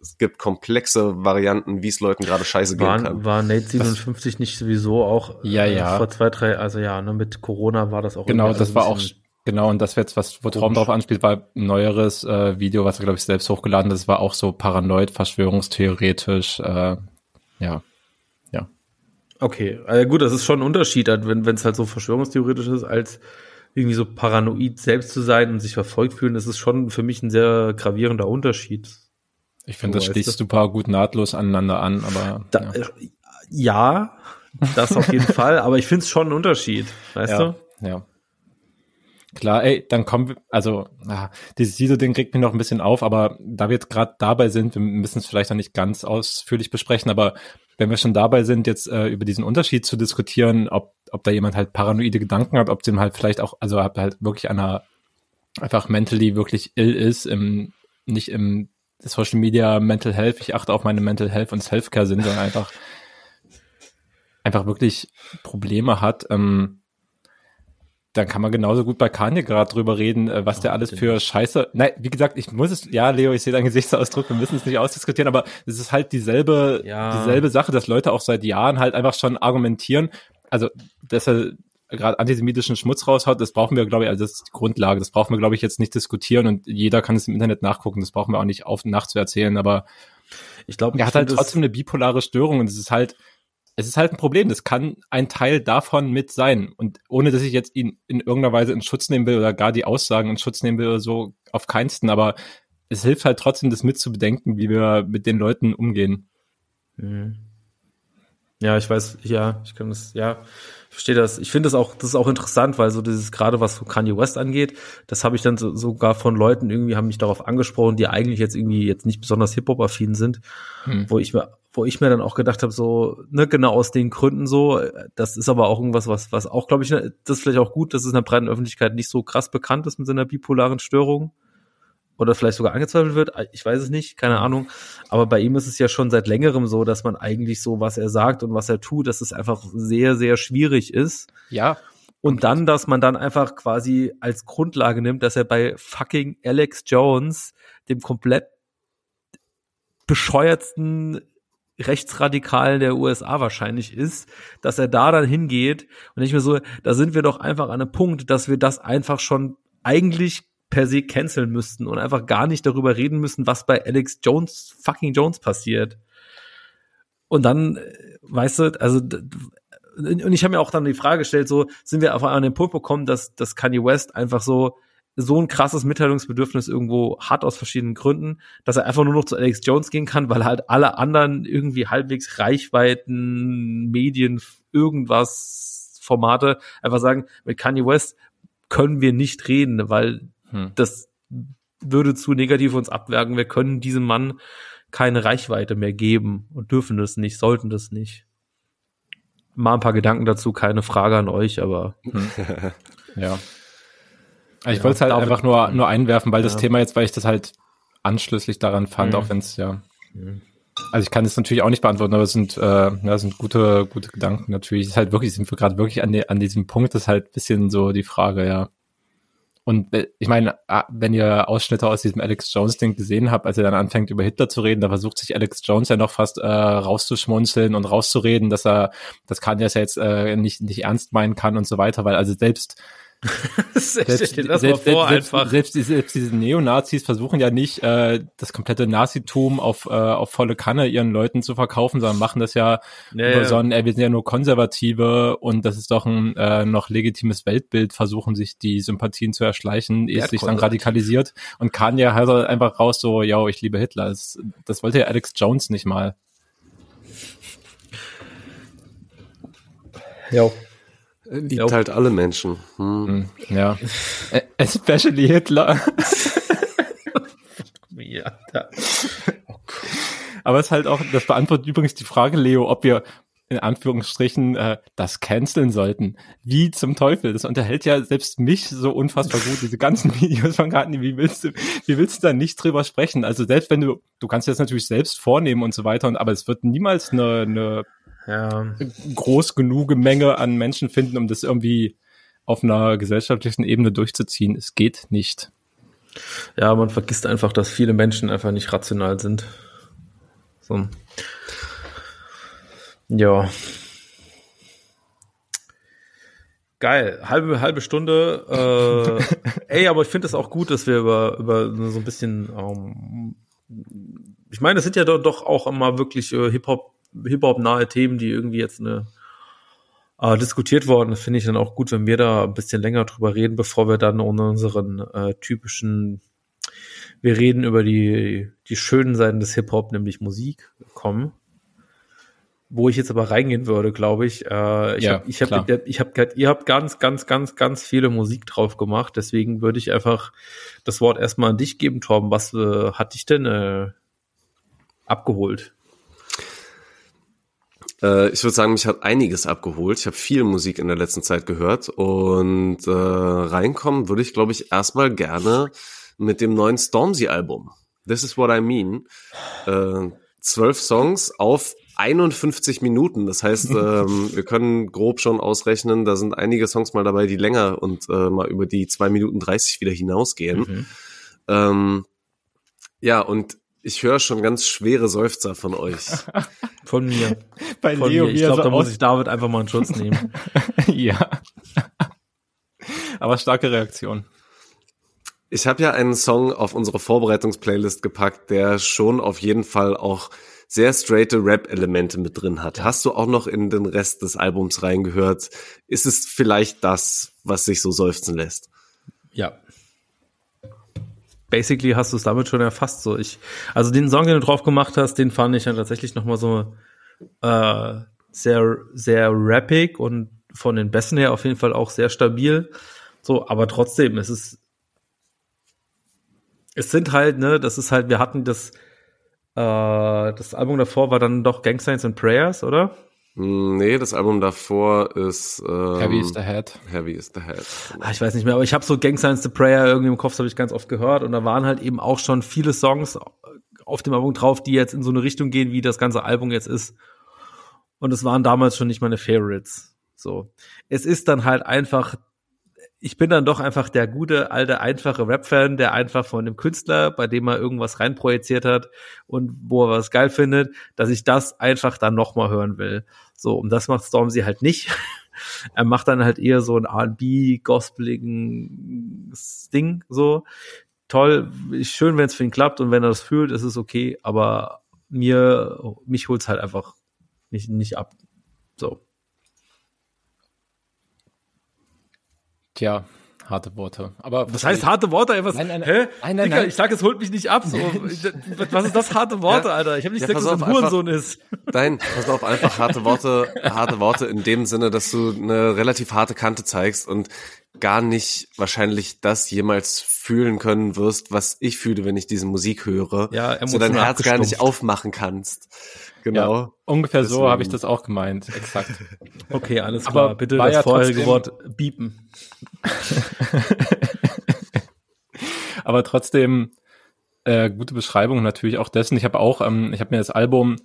es gibt komplexe Varianten, wie es Leuten gerade scheiße gehen War, kann. war Nate 57 nicht sowieso auch Ja, äh, ja. vor zwei, drei, also ja, ne, mit Corona war das auch Genau, das war ein auch bisschen- genau und das jetzt was wo Traum drauf anspielt, war ein neueres äh, Video, was er glaube ich selbst hochgeladen hat. Das war auch so paranoid, verschwörungstheoretisch. Äh, ja, ja, Okay, also gut, das ist schon ein Unterschied, wenn wenn es halt so verschwörungstheoretisch ist, als irgendwie so paranoid selbst zu sein und sich verfolgt fühlen, das ist schon für mich ein sehr gravierender Unterschied. ich finde, das schließt du. super gut nahtlos aneinander an, aber Da, ja. äh, ja, das auf jeden Fall, aber ich finde es schon ein Unterschied, weißt ja, du? ja. Klar, ey, dann kommen wir, also, ah, dieses Sido-Ding regt mich noch ein bisschen auf, aber da wir jetzt gerade dabei sind, wir müssen es vielleicht noch nicht ganz ausführlich besprechen, aber wenn wir schon dabei sind, jetzt äh, über diesen Unterschied zu diskutieren, ob, ob da jemand halt paranoide Gedanken hat, ob dem halt vielleicht auch, also ob halt wirklich einer einfach mentally wirklich ill ist, im, nicht im Social Media Mental Health, ich achte auf meine Mental Health und Self-Care sind, sondern einfach, einfach wirklich Probleme hat, ähm, dann kann man genauso gut bei Kanye gerade drüber reden, äh, was oh, der alles für Scheiße. Nein, wie gesagt, ich muss es, ja, Leo, ich sehe deinen Gesichtsausdruck, wir müssen es nicht ausdiskutieren, aber es ist halt dieselbe, ja. dieselbe Sache, dass Leute auch seit Jahren halt einfach schon argumentieren. Also, dass er gerade antisemitischen Schmutz raushaut, das brauchen wir, glaube ich, also das ist die Grundlage, das brauchen wir, glaube ich, jetzt nicht diskutieren und jeder kann es im Internet nachgucken, das brauchen wir auch nicht auf und nachts zu erzählen, aber ich glaube, er hat halt trotzdem eine bipolare Störung und es ist halt, es ist halt ein Problem. Das kann ein Teil davon mit sein. Und ohne, dass ich jetzt ihn in irgendeiner Weise in Schutz nehmen will oder gar die Aussagen in Schutz nehmen will oder so, auf keinsten. Aber es hilft halt trotzdem, das mit zu bedenken, wie wir mit den Leuten umgehen. Mhm. Ja, ich weiß, ja, ich kann das, ja, ich verstehe das. Ich finde das auch, das ist auch interessant, weil so dieses gerade was so Kanye West angeht, das habe ich dann so, sogar von Leuten irgendwie haben mich darauf angesprochen, die eigentlich jetzt irgendwie jetzt nicht besonders Hip Hop affin sind, hm. wo ich mir wo ich mir dann auch gedacht habe, so, ne, genau aus den Gründen so, das ist aber auch irgendwas, was, was auch, glaube ich, ne, das ist vielleicht auch gut, dass es in der breiten Öffentlichkeit nicht so krass bekannt ist mit seiner bipolaren Störung. Oder vielleicht sogar angezweifelt wird, ich weiß es nicht, keine Ahnung. Aber bei ihm ist es ja schon seit längerem so, dass man eigentlich so, was er sagt und was er tut, dass es einfach sehr, sehr schwierig ist. Ja. Und dann, dass man dann einfach quasi als Grundlage nimmt, dass er bei fucking Alex Jones, dem komplett bescheuertsten Rechtsradikalen der USA wahrscheinlich ist, dass er da dann hingeht und ich mir so, da sind wir doch einfach an einem Punkt, dass wir das einfach schon eigentlich per se canceln müssten und einfach gar nicht darüber reden müssen, was bei Alex Jones, fucking Jones passiert. Und dann, äh, weißt du, also und ich habe mir auch dann die Frage gestellt, so sind wir auf an den Punkt bekommen, dass, dass Kanye West einfach so so ein krasses Mitteilungsbedürfnis irgendwo hat aus verschiedenen Gründen, dass er einfach nur noch zu Alex Jones gehen kann, weil halt alle anderen irgendwie halbwegs Reichweiten, Medien, irgendwas, Formate einfach sagen, mit Kanye West können wir nicht reden, weil hm. das würde zu negativ uns abwerken. Wir können diesem Mann keine Reichweite mehr geben und dürfen das nicht, sollten das nicht. Mal ein paar Gedanken dazu, keine Frage an euch, aber hm. ja. Ich ja, wollte es halt einfach nur, nur einwerfen, weil ja. das Thema jetzt, weil ich das halt anschließlich daran fand, mhm. auch wenn es ja. Mhm. Also ich kann es natürlich auch nicht beantworten, aber es sind, äh, ja, es sind gute, gute Gedanken natürlich. Es ist halt wirklich, sind wir gerade wirklich an, die, an diesem Punkt, ist halt bisschen so die Frage, ja. Und äh, ich meine, ah, wenn ihr Ausschnitte aus diesem Alex Jones-Ding gesehen habt, als er dann anfängt, über Hitler zu reden, da versucht sich Alex Jones ja noch fast äh, rauszuschmunzeln und rauszureden, dass er, das kann er ja jetzt äh, nicht, nicht ernst meinen kann und so weiter, weil also selbst selbst, selbst, selbst, selbst, diese, selbst diese Neonazis versuchen ja nicht, äh, das komplette Nazitum auf, äh, auf volle Kanne ihren Leuten zu verkaufen, sondern machen das ja, ja, über so ein, äh, wir sind ja nur Konservative und das ist doch ein äh, noch legitimes Weltbild, versuchen sich die Sympathien zu erschleichen, ehe es sich dann radikalisiert. Und Kanye halt einfach raus so, ja, ich liebe Hitler. Das, das wollte ja Alex Jones nicht mal. Ja. Liebt glaub, halt alle Menschen. Hm. hm ja. Especially Hitler. ja, oh Aber es ist halt auch, das beantwortet übrigens die Frage, Leo, ob wir in Anführungsstrichen äh, das canceln sollten. Wie zum Teufel? Das unterhält ja selbst mich so unfassbar gut, diese ganzen Videos von Garten. Wie willst du, wie willst du da nicht drüber sprechen? Also selbst wenn du, du kannst das natürlich selbst vornehmen und so weiter, und, aber es wird niemals eine, eine ja. groß genug Menge an Menschen finden, um das irgendwie auf einer gesellschaftlichen Ebene durchzuziehen. Es geht nicht. Ja, man vergisst einfach, dass viele Menschen einfach nicht rational sind. So. Ja. Geil, halbe halbe Stunde. Äh, ey, aber ich finde es auch gut, dass wir über über so ein bisschen. Ähm, ich meine, es sind ja doch, doch auch immer wirklich äh, Hip Hop Hip-Hop-nahe Themen, die irgendwie jetzt eine äh, diskutiert worden. Das finde ich dann auch gut, wenn wir da ein bisschen länger drüber reden, bevor wir dann unseren äh, typischen, wir reden über die, die schönen Seiten des Hip-Hop, nämlich Musik, kommen. wo ich jetzt aber reingehen würde, glaube ich. Äh, ich Ja, habe, ich habe, ich habe, ihr habt ganz, ganz, ganz, ganz viele Musik drauf gemacht. Deswegen würde ich einfach das Wort erstmal an dich geben, Torben. Was äh, hat dich denn äh, abgeholt? Äh, ich würde sagen, mich hat einiges abgeholt. Ich habe viel Musik in der letzten Zeit gehört und äh, reinkommen würde ich, glaube ich, erstmal gerne mit dem neuen Stormzy-Album. This is what I mean. Äh, zwölf Songs auf 51 Minuten. Das heißt, ähm, wir können grob schon ausrechnen, da sind einige Songs mal dabei, die länger und äh, mal über die zwei Minuten 30 wieder hinausgehen. Mhm. Ähm, ja, und ich höre schon ganz schwere Seufzer von euch. Von mir. Bei Von mir. Ich glaube, da muss ich David einfach mal in Schutz nehmen. ja. Aber starke Reaktion. Ich habe ja einen Song auf unsere Vorbereitungsplaylist gepackt, der schon auf jeden Fall auch sehr straighte Rap-Elemente mit drin hat. Hast du auch noch in den Rest des Albums reingehört? Ist es vielleicht das, was sich so seufzen lässt? Ja. Basically hast du es damit schon erfasst. So ich, also den Song, den du drauf gemacht hast, den fand ich dann tatsächlich noch mal so äh, sehr, sehr rappig und von den Bässen her auf jeden Fall auch sehr stabil. So, aber trotzdem, es ist, es sind halt, ne, das ist halt, wir hatten das, äh, das Album davor war dann doch Gang Signs and Prayers, oder? Hm, Nee, das Album davor ist ähm, Heavy is the Head. Heavy is the Head. Ah, ich weiß nicht mehr, aber ich habe so Gang Signs the Prayer irgendwie im Kopf, das habe ich ganz oft gehört und da waren halt eben auch schon viele Songs auf dem Album drauf, die jetzt in so eine Richtung gehen, wie das ganze Album jetzt ist. Und es waren damals schon nicht meine Favorites. So. Es ist dann halt einfach, ich bin dann doch einfach der gute, alte, einfache Rap-Fan, der einfach von dem Künstler, bei dem er irgendwas reinprojiziert hat und wo er was geil findet, dass ich das einfach dann nochmal hören will. So, und das macht Stormzy halt nicht. er macht dann halt eher so ein R&B, gospeligen Ding, so. Toll, schön, wenn es für ihn klappt und wenn er das fühlt, ist es okay, aber mir, mich holt's halt einfach nicht, nicht ab. So. Tja, harte Worte. Aber Was heißt harte Worte? Ey, was, Nein, nein, hä? nein, nein, Digga, nein. ich sag, es holt mich nicht ab. So. was ist das harte Worte, Ja. Alter? Ich habe nicht Ja, gesagt, dass es ein auf, Hurensohn ist. Nein, pass auf, einfach harte Worte, harte Worte in dem Sinne, dass du eine relativ harte Kante zeigst und gar nicht wahrscheinlich das jemals fühlen können wirst, was ich fühle, wenn ich diese Musik höre. Ja, so dein Herz gar nicht aufmachen kannst. Genau. ja, ungefähr so Deswegen. habe ich das auch gemeint. Exakt. Okay, alles Aber klar. Bitte war das ja vorherige Wort biepen. Aber trotzdem äh, gute Beschreibung natürlich auch dessen. Ich habe auch, ähm, ich habe mir das Album,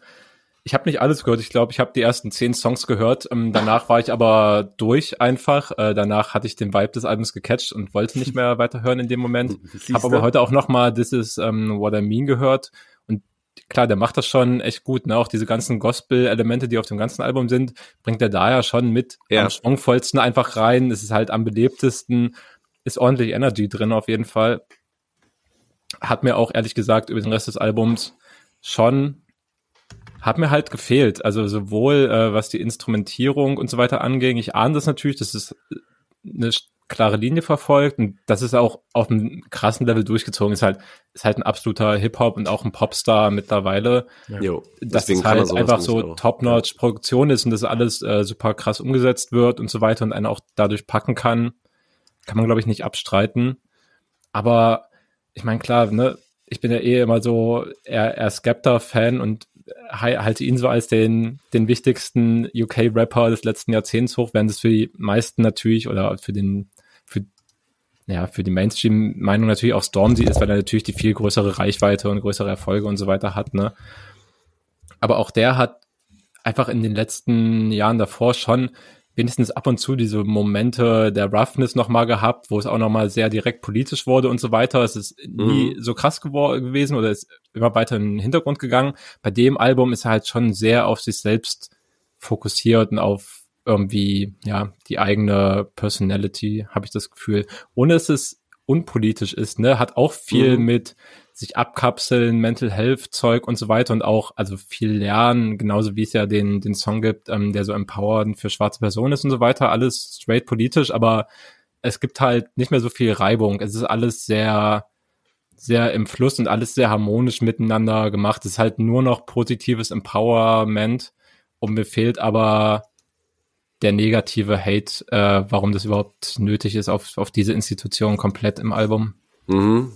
ich habe nicht alles gehört. Ich glaube, ich habe die ersten zehn Songs gehört. Ähm, danach war ich aber durch einfach. Äh, danach hatte ich den Vibe des Albums gecatcht und wollte nicht mehr weiterhören in dem Moment. Habe aber heute auch noch mal This is um, What I Mean gehört. Und klar, der macht das schon echt gut. Ne? Auch diese ganzen Gospel-Elemente, die auf dem ganzen Album sind, bringt er da ja schon mit Ja. am schwungvollsten einfach rein. Es ist halt am belebtesten, ist ordentlich Energy drin auf jeden Fall. Hat mir auch ehrlich gesagt über den Rest des Albums schon hat mir halt gefehlt. Also sowohl äh, was die Instrumentierung und so weiter anging. Ich ahne das natürlich, dass es eine sch- klare Linie verfolgt und das ist auch auf einem krassen Level durchgezogen. Ist halt ist halt ein absoluter Hip Hop und auch ein Popstar mittlerweile. Jo, Dass es halt einfach so auch. Top-Notch Produktion ist und das alles äh, super krass umgesetzt wird und so weiter und einen auch dadurch packen kann, kann man glaube ich nicht abstreiten. Aber ich meine klar, ne, ich bin ja eh immer so eher, eher Skepta-Fan und halte ihn so als den, den wichtigsten UK-Rapper des letzten Jahrzehnts hoch, während es für die meisten natürlich oder für den, für, ja, für die Mainstream-Meinung natürlich auch Stormzy ist, weil er natürlich die viel größere Reichweite und größere Erfolge und so weiter hat, ne. Aber auch der hat einfach in den letzten Jahren davor schon wenigstens ab und zu diese Momente der Roughness nochmal gehabt, wo es auch nochmal sehr direkt politisch wurde und so weiter. Es ist nie so krass gewor- gewesen oder ist immer weiter in den Hintergrund gegangen. Bei dem Album ist er halt schon sehr auf sich selbst fokussiert und auf irgendwie, ja, die eigene Personality, habe ich das Gefühl. Ohne dass es unpolitisch ist, ne, hat auch viel Mhm. mit sich abkapseln, Mental Health Zeug und so weiter und auch, also viel lernen, genauso wie es ja den, den Song gibt, ähm, der so empowernd für schwarze Personen ist und so weiter, alles straight politisch, aber es gibt halt nicht mehr so viel Reibung. Es ist alles sehr, sehr im Fluss und alles sehr harmonisch miteinander gemacht. Es ist halt nur noch positives Empowerment und mir fehlt aber der negative Hate, äh, warum das überhaupt nötig ist, auf, auf diese Institution komplett im Album. Mhm.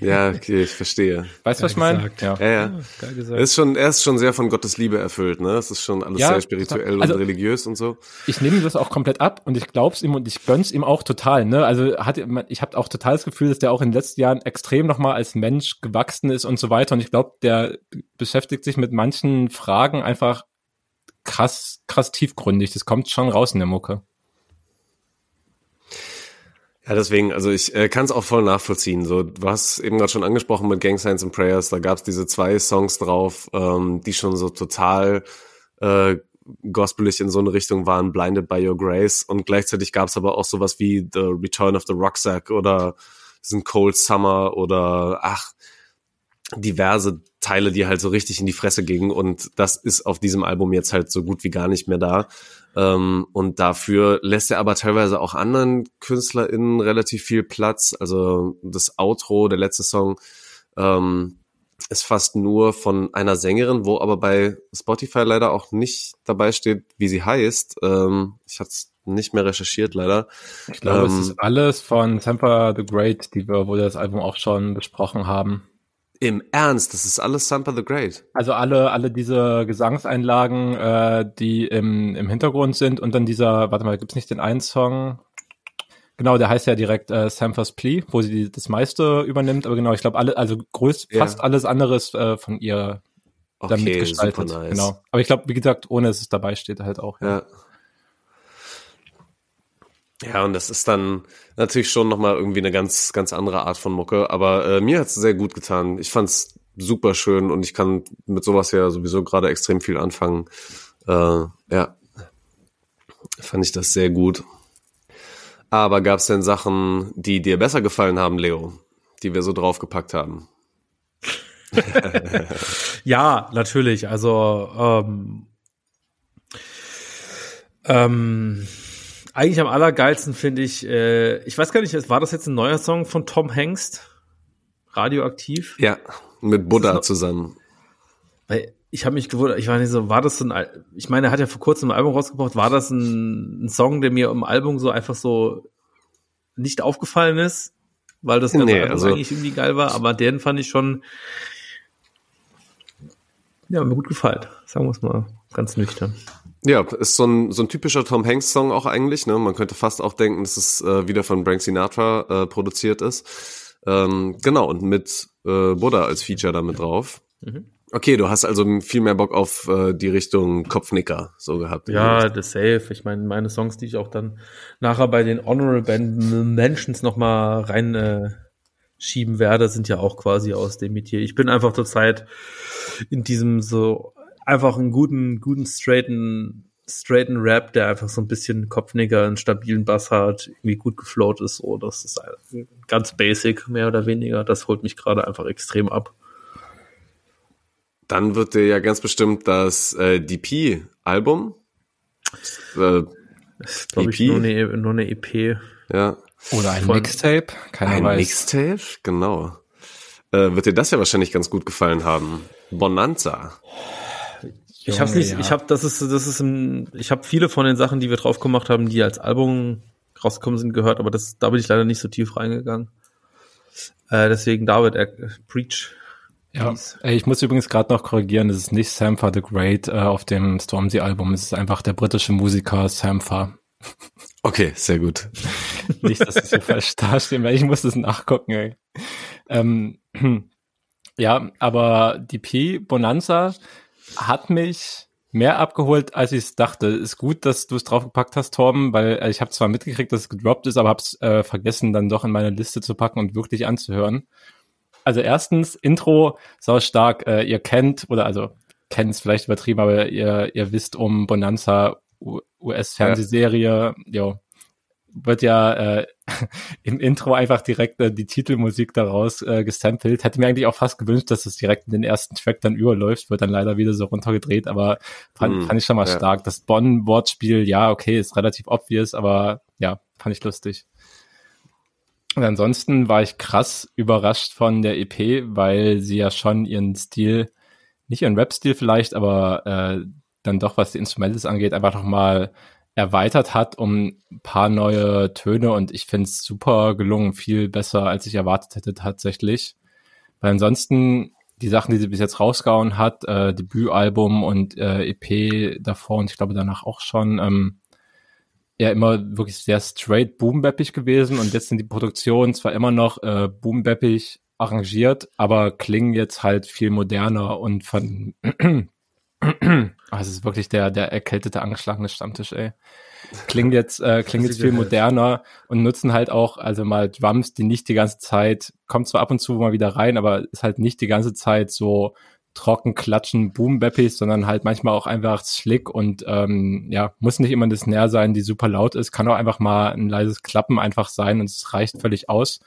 Ja, okay, ich verstehe. Weißt du, was ich meine? Ja, ja. ja. Er ist schon, er ist schon sehr von Gottes Liebe erfüllt, ne? Es ist schon alles ja, sehr spirituell also, und religiös und so. Ich nehme das auch komplett ab und ich glaub's ihm und ich gönn's ihm auch total, ne? Also hat, ich habe auch total das Gefühl, dass der auch in den letzten Jahren extrem nochmal als Mensch gewachsen ist und so weiter und ich glaube, der beschäftigt sich mit manchen Fragen einfach krass, krass tiefgründig. Das kommt schon raus in der Mucke. Ja, deswegen, also ich äh, kann es auch voll nachvollziehen. So, du hast eben gerade schon angesprochen mit Gang Signs and Prayers, da gab es diese zwei Songs drauf, ähm, die schon so total äh, gospelig in so eine Richtung waren, Blinded by Your Grace. Und gleichzeitig gab es aber auch sowas wie The Return of the Rucksack oder diesen Cold Summer oder ach, diverse Teile, die halt so richtig in die Fresse gingen. Und das ist auf diesem Album jetzt halt so gut wie gar nicht mehr da. Ähm, und dafür lässt er aber teilweise auch anderen KünstlerInnen relativ viel Platz. Also das Outro, der letzte Song, ähm, ist fast nur von einer Sängerin, wo aber bei Spotify leider auch nicht dabei steht, wie sie heißt. Ähm, ich hatte es nicht mehr recherchiert, leider. Ich glaube, ähm, es ist alles von Temper the Great, die wir, wo wir das Album auch schon besprochen haben. Im Ernst, das ist alles Sampa the Great. Also alle, alle diese Gesangseinlagen, äh, die im, im Hintergrund sind und dann dieser, warte mal, gibt's nicht den einen Song? Genau, der heißt ja direkt äh, Sampha's Plea, wo sie das meiste übernimmt, aber genau, ich glaube alle, also größt ja. fast alles anderes äh, von ihr okay, dann mitgestaltet. Nice. Genau. Aber ich glaube, wie gesagt, ohne dass es dabei steht halt auch. Ja. ja. Ja, und das ist dann natürlich schon nochmal irgendwie eine ganz, ganz andere Art von Mucke. Aber äh, mir hat's sehr gut getan. Ich fand's super schön und ich kann mit sowas ja sowieso gerade extrem viel anfangen. Äh, ja, fand ich das sehr gut. Aber gab's denn Sachen, die dir besser gefallen haben, Leo, die wir so draufgepackt haben? ja, natürlich. Also ähm, ähm, eigentlich am allergeilsten finde ich, äh, ich weiß gar nicht, war das jetzt ein neuer Song von Tom Hengst? Radioaktiv? Ja, mit Buddha zusammen. Weil ich habe mich gewundert, ich war nicht so, war das so ein, ich meine, er hat ja vor kurzem ein Album rausgebracht, war das ein, ein Song, der mir im Album so einfach so nicht aufgefallen ist, weil das nee, also, eigentlich irgendwie geil war, aber den fand ich schon, ja, mir gut gefallen, sagen wir es mal ganz nüchtern. Ja, ist so ein, so ein typischer Tom Hanks Song auch eigentlich. Ne? Man könnte fast auch denken, dass es äh, wieder von Frank Sinatra äh, produziert ist. Ähm, genau, und mit äh, Buddha als Feature damit drauf. Mhm. Okay, du hast also viel mehr Bock auf äh, die Richtung Kopfnicker so gehabt. Ja, das safe. Ich meine, meine Songs, die ich auch dann nachher bei den Honorable Mentions nochmal rein äh, schieben werde, sind ja auch quasi aus dem Metier. Ich bin einfach zurzeit in diesem so einfach einen guten, guten, straighten, straighten Rap, der einfach so ein bisschen Kopfniger, einen stabilen Bass hat, irgendwie gut geflowt ist. So, das ist ganz basic, mehr oder weniger. Das holt mich gerade einfach extrem ab. Dann wird dir ja ganz bestimmt das äh, DP-Album. Äh, glaube ich, nur eine, nur eine EP. Ja. Oder ein Mixtape, keiner ein weiß. Ein Mixtape, genau. Äh, wird dir das ja wahrscheinlich ganz gut gefallen haben. Bonanza. Ich habe nicht, ja. ich habe, das ist, das ist, ein, ich habe viele von den Sachen, die wir drauf gemacht haben, die als Album rausgekommen sind, gehört, aber das, da bin ich leider nicht so tief reingegangen. Äh, deswegen David, er, Preach. Ja, ey, ich muss übrigens gerade noch korrigieren, es ist nicht Sampha the Great äh, auf dem Stormzy-Album, es ist einfach der britische Musiker Sampha. Okay, sehr gut. nicht, dass es hier falsch dasteht, weil ich muss das nachgucken, ey. Ähm, ja, aber die P Bonanza hat mich mehr abgeholt, als ich es dachte. Ist gut, dass du es draufgepackt hast, Torben, weil äh, ich habe zwar mitgekriegt, dass es gedroppt ist, aber habe es äh, vergessen, dann doch in meine Liste zu packen und wirklich anzuhören. Also erstens, Intro, sau stark. Äh, ihr kennt, oder also kennt es vielleicht übertrieben, aber ihr, ihr wisst um Bonanza, US-Fernsehserie, ja. jo, wird ja äh, im Intro einfach direkt äh, die Titelmusik daraus äh, gesampelt. Hätte mir eigentlich auch fast gewünscht, dass es direkt in den ersten Track dann überläuft, wird dann leider wieder so runtergedreht, aber fand, mm, fand ich schon mal ja. stark. Das Bonn-Wortspiel, ja, okay, ist relativ obvious, aber ja, fand ich lustig. Und ansonsten war ich krass überrascht von der EP, weil sie ja schon ihren Stil, nicht ihren Rap-Stil vielleicht, aber äh, dann doch, was die Instrumentals angeht, einfach nochmal erweitert hat um ein paar neue Töne und ich finde es super gelungen, viel besser, als ich erwartet hätte tatsächlich. Weil ansonsten die Sachen, die sie bis jetzt rausgehauen hat, äh, Debütalbum und äh, EP davor und ich glaube danach auch schon, ähm, ja immer wirklich sehr straight boombappig gewesen und jetzt sind die Produktionen zwar immer noch äh, boombappig arrangiert, aber klingen jetzt halt viel moderner und von Ah, es ist wirklich der, der erkältete, angeschlagene Stammtisch, ey. Klingt jetzt, äh, klingt jetzt viel moderner und nutzen halt auch, also mal Drums, die nicht die ganze Zeit, kommt zwar ab und zu mal wieder rein, aber ist halt nicht die ganze Zeit so trocken klatschen, boom sondern halt manchmal auch einfach slick und ähm, ja, muss nicht immer eine Snare sein, die super laut ist, kann auch einfach mal ein leises Klappen einfach sein und es reicht völlig aus.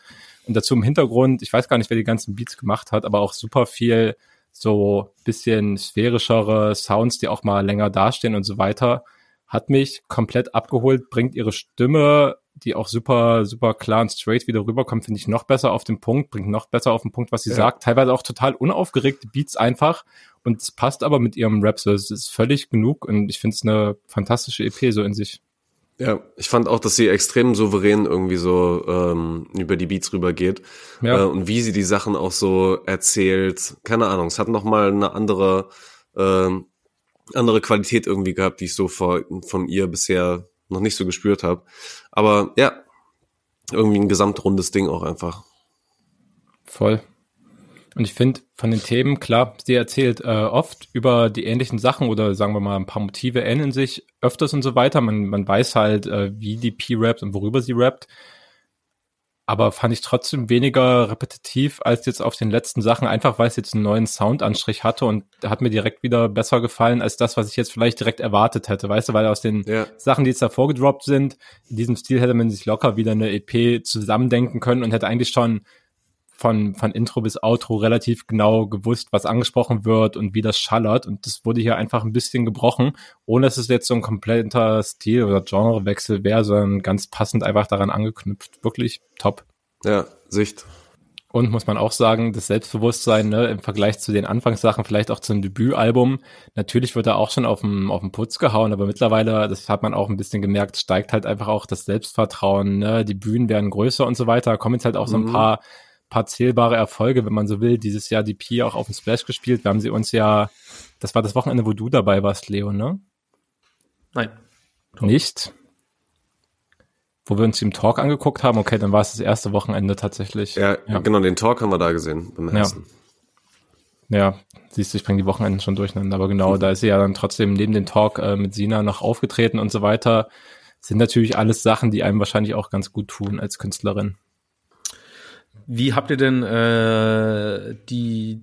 Und dazu im Hintergrund, ich weiß gar nicht, wer die ganzen Beats gemacht hat, aber auch super viel so bisschen sphärischere Sounds, die auch mal länger dastehen und so weiter, hat mich komplett abgeholt, bringt ihre Stimme, die auch super, super klar und straight wieder rüberkommt, finde ich noch besser auf den Punkt, bringt noch besser auf den Punkt, was sie ja. sagt. Teilweise auch total unaufgeregte Beats einfach. Und es passt aber mit ihrem Rap so. Es ist völlig genug und ich finde es eine fantastische EP so in sich. Ja, ich fand auch, dass sie extrem souverän irgendwie so ähm, über die Beats rübergeht ja. äh, und wie sie die Sachen auch so erzählt. Keine Ahnung, es hat noch mal eine andere äh, andere Qualität irgendwie gehabt, die ich so vor, von ihr bisher noch nicht so gespürt habe. Aber ja, irgendwie ein gesamtrundes Ding auch einfach. Voll. Und ich finde von den Themen, klar, sie erzählt äh, oft über die ähnlichen Sachen oder sagen wir mal, ein paar Motive ähneln sich öfters und so weiter. Man, man weiß halt, äh, wie die P rappt und worüber sie rappt. Aber fand ich trotzdem weniger repetitiv als jetzt auf den letzten Sachen, einfach weil es jetzt einen neuen Soundanstrich hatte und hat mir direkt wieder besser gefallen als das, was ich jetzt vielleicht direkt erwartet hätte. Weißt du, weil aus den ja. Sachen, die jetzt davor gedroppt sind, in diesem Stil hätte man sich locker wieder eine EP zusammendenken können und hätte eigentlich schon von, von Intro bis Outro relativ genau gewusst, was angesprochen wird und wie das schallert. Und das wurde hier einfach ein bisschen gebrochen, ohne dass es jetzt so ein kompletter Stil- oder Genrewechsel wäre, sondern ganz passend einfach daran angeknüpft. Wirklich top. Ja, Sicht. Und muss man auch sagen, das Selbstbewusstsein ne, im Vergleich zu den Anfangssachen, vielleicht auch zum Debütalbum, natürlich wird er auch schon auf dem, auf dem Putz gehauen, aber mittlerweile, das hat man auch ein bisschen gemerkt, steigt halt einfach auch das Selbstvertrauen, ne? die Bühnen werden größer und so weiter, kommen jetzt halt auch so ein mhm. paar paar zählbare Erfolge, wenn man so will. Dieses Jahr die Pi auch auf dem Splash gespielt. Wir haben sie uns ja, das war das Wochenende, wo du dabei warst, Leo, ne? Nein. Nicht? Wo wir uns im Talk angeguckt haben, okay, dann war es das erste Wochenende tatsächlich. Ja, ja. genau, den Talk haben wir da gesehen beim ersten. Ja. ja, siehst du, ich bringe die Wochenenden schon durcheinander, aber genau, mhm. da ist sie ja dann trotzdem neben dem Talk äh, mit Sina noch aufgetreten und so weiter. Sind natürlich alles Sachen, die einem wahrscheinlich auch ganz gut tun als Künstlerin. Wie habt ihr denn äh, die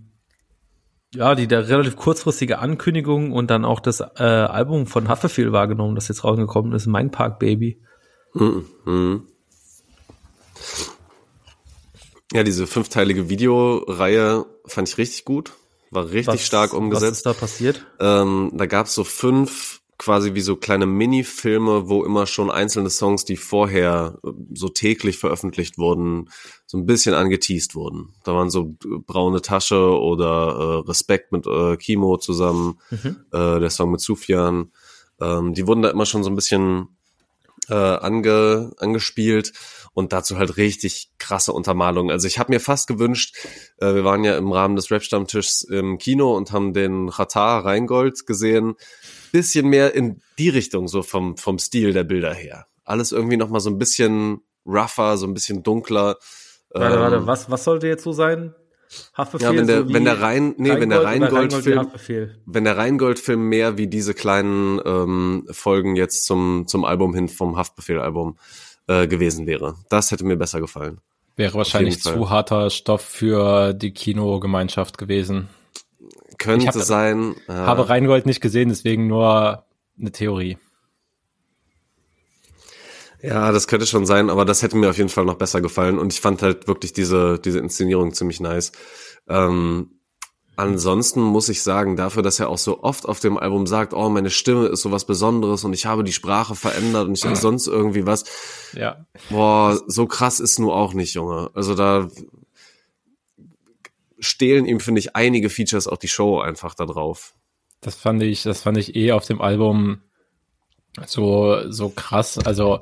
ja, die der relativ kurzfristige Ankündigung und dann auch das äh, Album von Haftbefehl wahrgenommen, das jetzt rausgekommen ist, Mein Park Baby. Mhm. Ja, diese fünfteilige Videoreihe fand ich richtig gut, war richtig was, stark umgesetzt. Was ist da passiert? Ähm, da gab's so fünf quasi wie so kleine Mini-Filme, wo immer schon einzelne Songs, die vorher äh, so täglich veröffentlicht wurden, so ein bisschen angeteased wurden. Da waren so äh, Braune Tasche oder äh, Respekt mit äh, Kimo zusammen, mhm. äh, der Song mit Sufjan. Ähm, die wurden da immer schon so ein bisschen äh, ange, angespielt und dazu halt richtig krasse Untermalungen. Also ich habe mir fast gewünscht, äh, wir waren ja im Rahmen des Rap-Stammtischs im Kino und haben den Ratar Rheingold gesehen bisschen mehr in die Richtung, so vom, vom Stil der Bilder her. Alles irgendwie nochmal so ein bisschen rougher, so ein bisschen dunkler. Warte, ähm, warte, was, was sollte jetzt so sein? Haftbefehl? Ja, wenn der, so wenn der Rhein, nee, Rheingold wenn der Rheingold-Film, wenn der Rheingold-Film mehr wie diese kleinen ähm, Folgen jetzt zum, zum Album hin vom Haftbefehl-Album äh, gewesen wäre. Das hätte mir besser gefallen. Wäre wahrscheinlich zu harter Stoff für die Kinogemeinschaft gewesen. Könnte ich hab, sein. Ja. Habe Rheingold nicht gesehen, deswegen nur eine Theorie. Ja, das könnte schon sein, aber das hätte mir auf jeden Fall noch besser gefallen und ich fand halt wirklich diese, diese Inszenierung ziemlich nice. Ähm, ansonsten muss ich sagen, dafür, dass er auch so oft auf dem Album sagt, oh, meine Stimme ist so was Besonderes und ich habe die Sprache verändert und ich sonst irgendwie was. Ja. Boah, so krass ist nur auch nicht, Junge. Also da stehlen ihm, finde ich, einige Features auch die Show einfach da drauf. Das fand ich, das fand ich eh auf dem Album so, so krass. Also,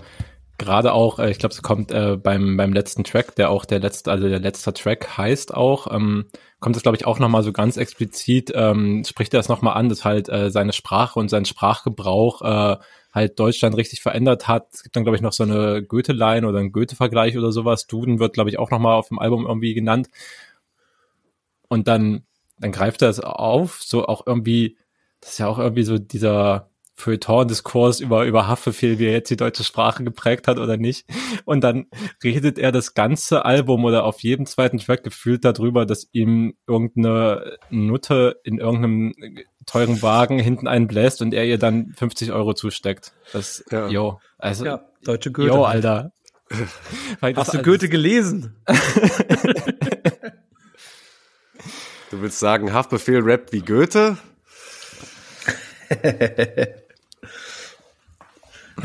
gerade auch, äh, ich glaube, es kommt äh, beim, beim letzten Track, der auch der letzte, also der letzte Track heißt auch, ähm, kommt es, glaube ich, auch nochmal so ganz explizit, ähm, spricht er das nochmal an, dass halt äh, seine Sprache und sein Sprachgebrauch äh, halt Deutschland richtig verändert hat. Es gibt dann, glaube ich, noch so eine Goethe-Line oder einen Goethe-Vergleich oder sowas. Duden wird, glaube ich, auch nochmal auf dem Album irgendwie genannt. Und dann, dann greift er es auf, so auch irgendwie, das ist ja auch irgendwie so dieser, Feuilleton-Diskurs über, über Haftbefehl, wie er jetzt die deutsche Sprache geprägt hat oder nicht. Und dann redet er das ganze Album oder auf jedem zweiten Track gefühlt darüber, dass ihm irgendeine Nutte in irgendeinem teuren Wagen hinten einen bläst und er ihr dann 50 Euro zusteckt. Das, ja. yo, also, ja, deutsche Goethe. Yo, Alter. Hast du Goethe gelesen? du willst sagen, Haftbefehl rappt wie Goethe?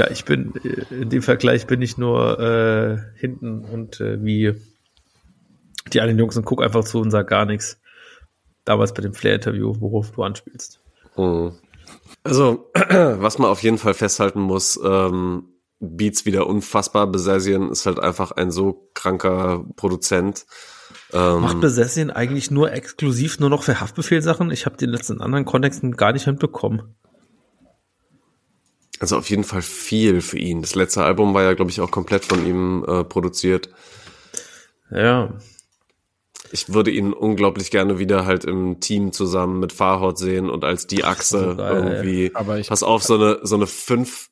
Ja, ich bin, in dem Vergleich bin ich nur äh, hinten und äh, wie die anderen Jungs und guck einfach zu und sag gar nichts. Damals bei dem Flair-Interview, worauf du anspielst. Mhm. Also, was man auf jeden Fall festhalten muss, ähm, Beats wieder unfassbar. Besessien ist halt einfach ein so kranker Produzent. Ähm, Macht Besessien eigentlich nur exklusiv nur noch für Haftbefehlsachen? Ich habe den letzten anderen Kontexten gar nicht mitbekommen. Also auf jeden Fall viel für ihn. Das letzte Album war ja, glaube ich, auch komplett von ihm äh, produziert. Ja. Ich würde ihn unglaublich gerne wieder halt im Team zusammen mit Farhot sehen und als die Achse geil, irgendwie. Aber ich, pass auf, so eine, so eine fünf,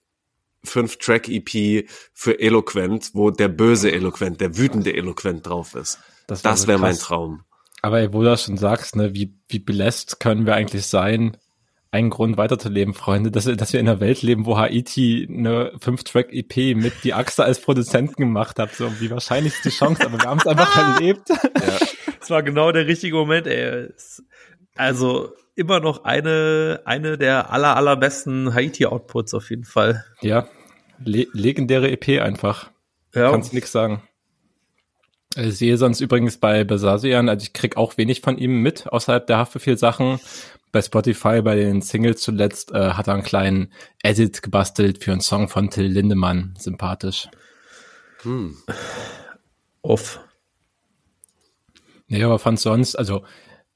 fünf Track EP für Eloquent, wo der böse Eloquent, der wütende Eloquent drauf ist. Das, das wäre mein Traum. Aber wo du das schon sagst, ne, wie, wie belässt können wir eigentlich sein, ein Grund weiterzuleben, Freunde, dass, dass wir in einer Welt leben, wo Haiti eine 5-Track-EP mit die Axe als Produzenten gemacht hat. So, wie wahrscheinlich ist die Chance, aber wir haben es einfach erlebt. Ja. Es war genau der richtige Moment, ey. Also immer noch eine, eine der aller, allerbesten Haiti-Outputs auf jeden Fall. Ja, le legendäre EP einfach. Ja. Kannst nix sagen. Ich sehe sonst übrigens bei Besasian, also ich krieg auch wenig von ihm mit außerhalb der Haftbefehl-Sachen bei Spotify bei den Singles zuletzt äh, hat er einen kleinen Edit gebastelt für einen Song von Till Lindemann. Sympathisch. Hm. Off. Nee, aber fand sonst, also,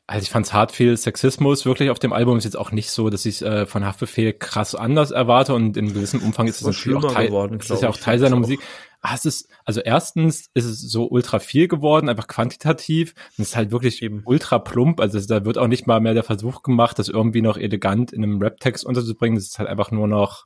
also ich fand's hart viel Sexismus wirklich auf dem Album. Ist jetzt auch nicht so, dass ich äh, von Haftbefehl krass anders erwarte und in gewissem Umfang ist es natürlich auch Teil, geworden, ist ja auch Teil seiner Musik. Ah, es ist, also erstens ist es so ultra viel geworden, einfach quantitativ. Und es ist halt wirklich eben ultra plump. Also da wird auch nicht mal mehr der Versuch gemacht, das irgendwie noch elegant in einem Rap-Text unterzubringen. Das ist halt einfach nur noch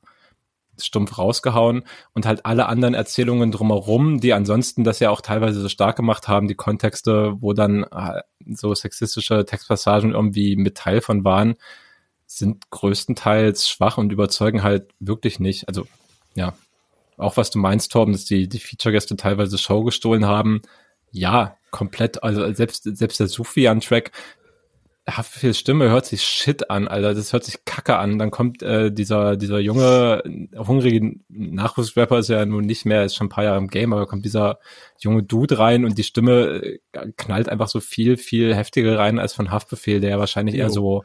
stumpf rausgehauen und halt alle anderen Erzählungen drumherum, die ansonsten das ja auch teilweise so stark gemacht haben, die Kontexte, wo dann äh, so sexistische Textpassagen irgendwie mit Teil von waren, sind größtenteils schwach und überzeugen halt wirklich nicht. Also ja, auch was du meinst, Torben, dass die, die Feature-Gäste teilweise Show gestohlen haben. Ja, komplett, also selbst, selbst der Sufian-Track, Haftbefehl Stimme hört sich shit an, Alter. Das hört sich kacke an. Dann kommt äh, dieser, dieser junge, hungrige Nachwuchsrapper, ist ja nun nicht mehr, ist schon ein paar Jahre im Game, aber kommt dieser junge Dude rein und die Stimme äh, knallt einfach so viel, viel heftiger rein als von Haftbefehl, der ja wahrscheinlich jo. eher so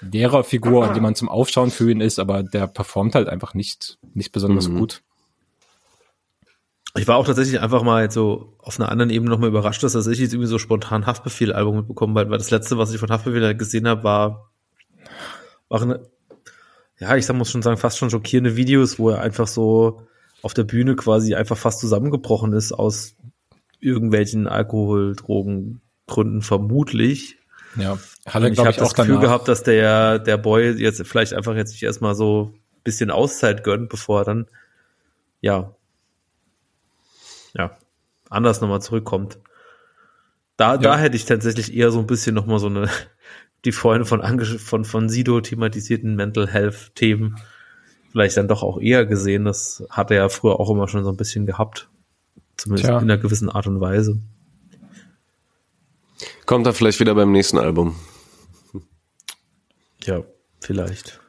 derer Figur, die man zum Aufschauen für ihn ist, aber der performt halt einfach nicht, nicht besonders mhm. gut ich war auch tatsächlich einfach mal jetzt so auf einer anderen Ebene nochmal überrascht, dass ich jetzt irgendwie so spontan Haftbefehl-Album mitbekommen weil, weil das letzte, was ich von Haftbefehl gesehen habe, war, war eine, ja, ich muss schon sagen, fast schon schockierende Videos, wo er einfach so auf der Bühne quasi einfach fast zusammengebrochen ist aus irgendwelchen Alkohol, Drogen, Gründen vermutlich. Ja, er, ich habe das Gefühl danach. gehabt, dass der, der Boy jetzt vielleicht einfach jetzt sich erstmal so bisschen Auszeit gönnt, bevor er dann, ja, ja, anders nochmal zurückkommt. Da, ja. da hätte ich tatsächlich eher so ein bisschen nochmal so eine, die Freunde von, von, von Sido thematisierten Mental Health Themen vielleicht dann doch auch eher gesehen. Das hat er ja früher auch immer schon so ein bisschen gehabt. Zumindest Tja. in einer gewissen Art und Weise. Kommt er vielleicht wieder beim nächsten Album. Ja, vielleicht.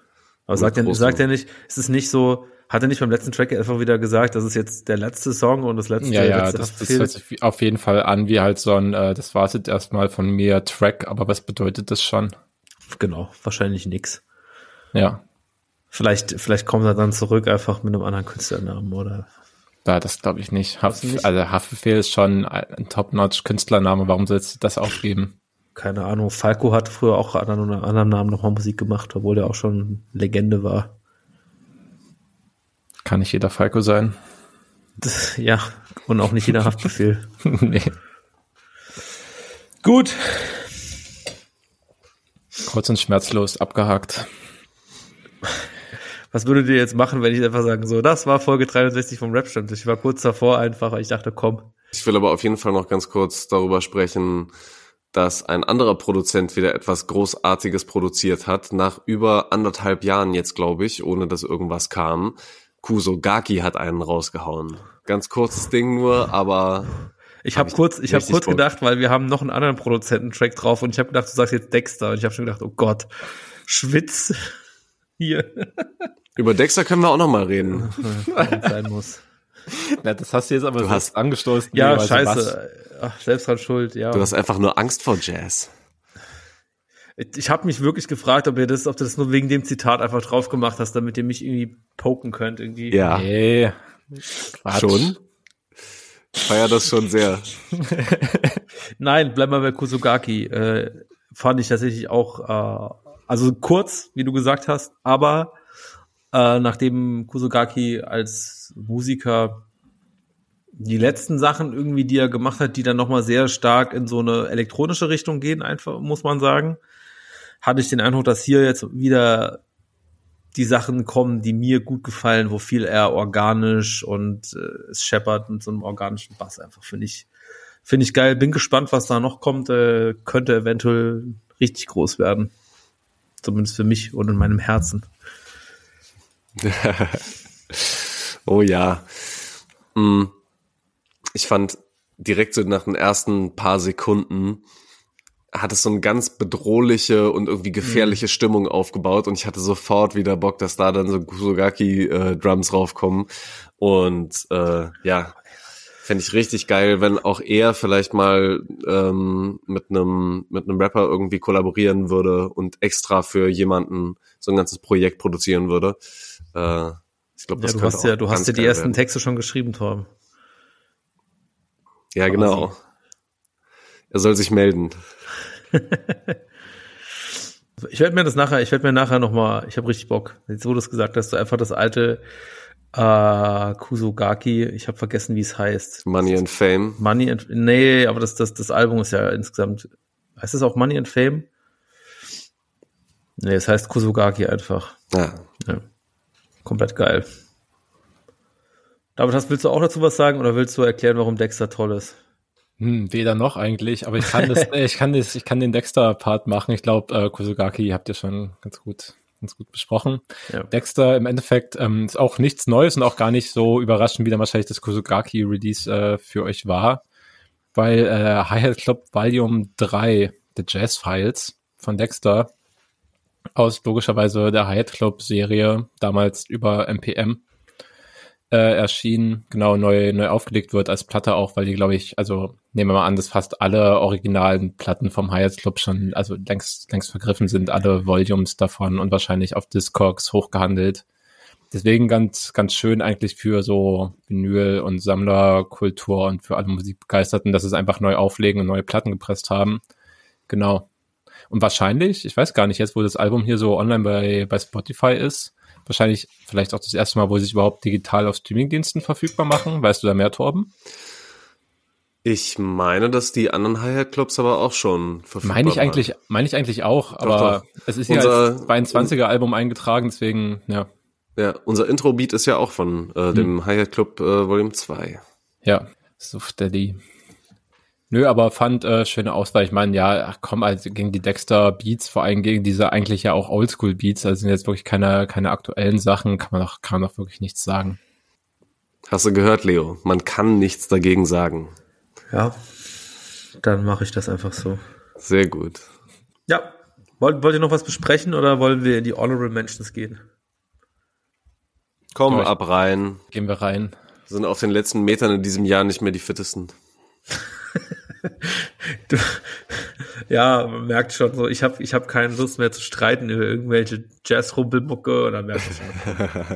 Aber sagt er, sagt er nicht, ist es nicht so, hat er nicht beim letzten Track einfach wieder gesagt, das ist jetzt der letzte Song und das letzte? Ja, ja, letzte das, das hört sich auf jeden Fall an wie halt so ein, äh, das war jetzt erstmal von mir Track, aber was bedeutet das schon? Genau, wahrscheinlich nix. Ja. Vielleicht, vielleicht kommt er dann zurück einfach mit einem anderen Künstlernamen oder. Ja, das glaube ich nicht. Haft, nicht? Also Haftbefehl ist schon ein Top-Notch-Künstlername. Warum sollst du das aufgeben? Keine Ahnung. Falco hat früher auch unter einem anderen Namen nochmal Musik gemacht, obwohl er auch schon Legende war. Kann nicht jeder Falco sein. Das, ja, und auch nicht jeder Haftbefehl. nee. Gut. Kurz und schmerzlos abgehakt. Was würdet ihr jetzt machen, wenn ich einfach sagen, so, das war Folge 63 vom Rap-Stammtisch. Ich war kurz davor einfach, weil ich dachte, komm. Ich will aber auf jeden Fall noch ganz kurz darüber sprechen, dass ein anderer Produzent wieder etwas Großartiges produziert hat, nach über anderthalb Jahren jetzt, glaube ich, ohne dass irgendwas kam. Kuso Gaki hat einen rausgehauen. Ganz kurzes Ding nur, aber Ich habe kurz, ich habe kurz Bock. gedacht, weil wir haben noch einen anderen Produzententrack drauf und ich habe gedacht, du sagst jetzt Dexter und ich habe schon gedacht, oh Gott, Schwitz hier über Dexter können wir auch noch mal reden. sein muss. Ja, das hast du jetzt aber Du hast- angestoßen. Ja, scheiße. Ach, selbst dran schuld, ja. Du hast einfach nur Angst vor Jazz. Ich habe mich wirklich gefragt, ob ihr das, ob du das nur wegen dem Zitat einfach drauf gemacht hast, damit ihr mich irgendwie poken könnt irgendwie. Ja? Nee. Quatsch. schon. Ich feier das schon sehr. Nein, bleib mal bei Kusugaki. Äh, fand ich tatsächlich auch, äh, also kurz, wie du gesagt hast, aber äh, nachdem Kusugaki als Musiker die letzten Sachen irgendwie, die er gemacht hat, die dann nochmal sehr stark in so eine elektronische Richtung gehen, einfach, muss man sagen, hatte ich den Eindruck, dass hier jetzt wieder die Sachen kommen, die mir gut gefallen, wo viel eher organisch und äh, es scheppert mit so einem organischen Bass einfach, finde ich, finde ich geil. Bin gespannt, was da noch kommt. Äh, könnte eventuell richtig groß werden. Zumindest für mich und in meinem Herzen. Oh ja. Mm. Ich fand direkt so nach den ersten paar Sekunden hat es so eine ganz bedrohliche und irgendwie gefährliche Stimmung aufgebaut und ich hatte sofort wieder Bock, dass da dann so Kusugaki äh, Drums raufkommen und äh, ja, fände ich richtig geil, wenn auch er vielleicht mal ähm, mit einem mit einem Rapper irgendwie kollaborieren würde und extra für jemanden so ein ganzes Projekt produzieren würde. Äh, ich glaube, Ja, das du könnte hast ja, du hast ja die ersten werden. Texte schon geschrieben, Torben. Ja, genau. Er soll sich melden. Ich werde mir das nachher, ich werde mir nachher noch mal, ich habe richtig Bock. Jetzt wo du es gesagt hast, du einfach das alte äh, Kusugaki, ich habe vergessen, wie es heißt. Money and Fame. Money and nee, aber das, das, das Album ist ja insgesamt, heißt es auch Money and Fame? Nee, es heißt Kusugaki einfach. Ja. Ja. Komplett geil. David, hast, willst du auch dazu was sagen oder willst du erklären, warum Dexter toll ist? Hm, weder noch eigentlich, aber ich kann das, ich kann das, ich kann den Dexter-Part machen. Ich glaube, äh, Kusugaki habt ihr schon ganz gut, ganz gut besprochen. Ja. Dexter im Endeffekt ähm, ist auch nichts Neues und auch gar nicht so überraschend, wie dann wahrscheinlich das Kusugaki-Release äh, für euch war, weil äh, Hi-Hat Club Volume 3, The Jazz Files von Dexter, aus logischerweise der Hi-Hat Club Serie, damals über MPM, äh, erschienen, genau neu, neu aufgelegt wird als Platte auch, weil die, glaube ich, also nehmen wir mal an, dass fast alle originalen Platten vom Hyatt Club schon, also längst, längst vergriffen sind, alle Volumes davon und wahrscheinlich auf Discogs hochgehandelt. Deswegen ganz, ganz schön eigentlich für so Vinyl und Sammlerkultur und für alle Musikbegeisterten, dass sie es einfach neu auflegen und neue Platten gepresst haben. Genau. Und wahrscheinlich, ich weiß gar nicht, jetzt wo das Album hier so online bei, bei Spotify ist, wahrscheinlich vielleicht auch das erste Mal, wo sie es überhaupt digital auf Streamingdiensten verfügbar machen. Weißt du da mehr, Torben? Ich meine, dass die anderen Hi-Hat-Clubs aber auch schon verfügbar Meine ich waren. eigentlich, meine ich eigentlich auch, aber doch. es ist ja als 22er Album eingetragen, deswegen, ja, Ja, unser Intro-Beat ist ja auch von äh, dem Hm. Hi-Hat-Club äh, Volume 2. ja, so steady. Nö, aber fand äh, schöne Auswahl. Ich meine, ja, ach komm, also gegen die Dexter Beats, vor allem gegen diese eigentlich ja auch Oldschool Beats, also sind jetzt wirklich keine, keine aktuellen Sachen, kann man doch, kann man doch wirklich nichts sagen. Hast du gehört, Leo? Man kann nichts dagegen sagen. Ja, dann mache ich das einfach so. Sehr gut. Ja, wollt, wollt ihr noch was besprechen oder wollen wir in die Honorable Mentions gehen? Komm Ja, ich- ab rein. Gehen wir rein. Sind auf den letzten Metern in diesem Jahr nicht mehr die fittesten. du, ja, man merkt schon so, ich habe ich hab keine Lust mehr zu streiten über irgendwelche Jazz-Rumpelmucke oder merkt schon.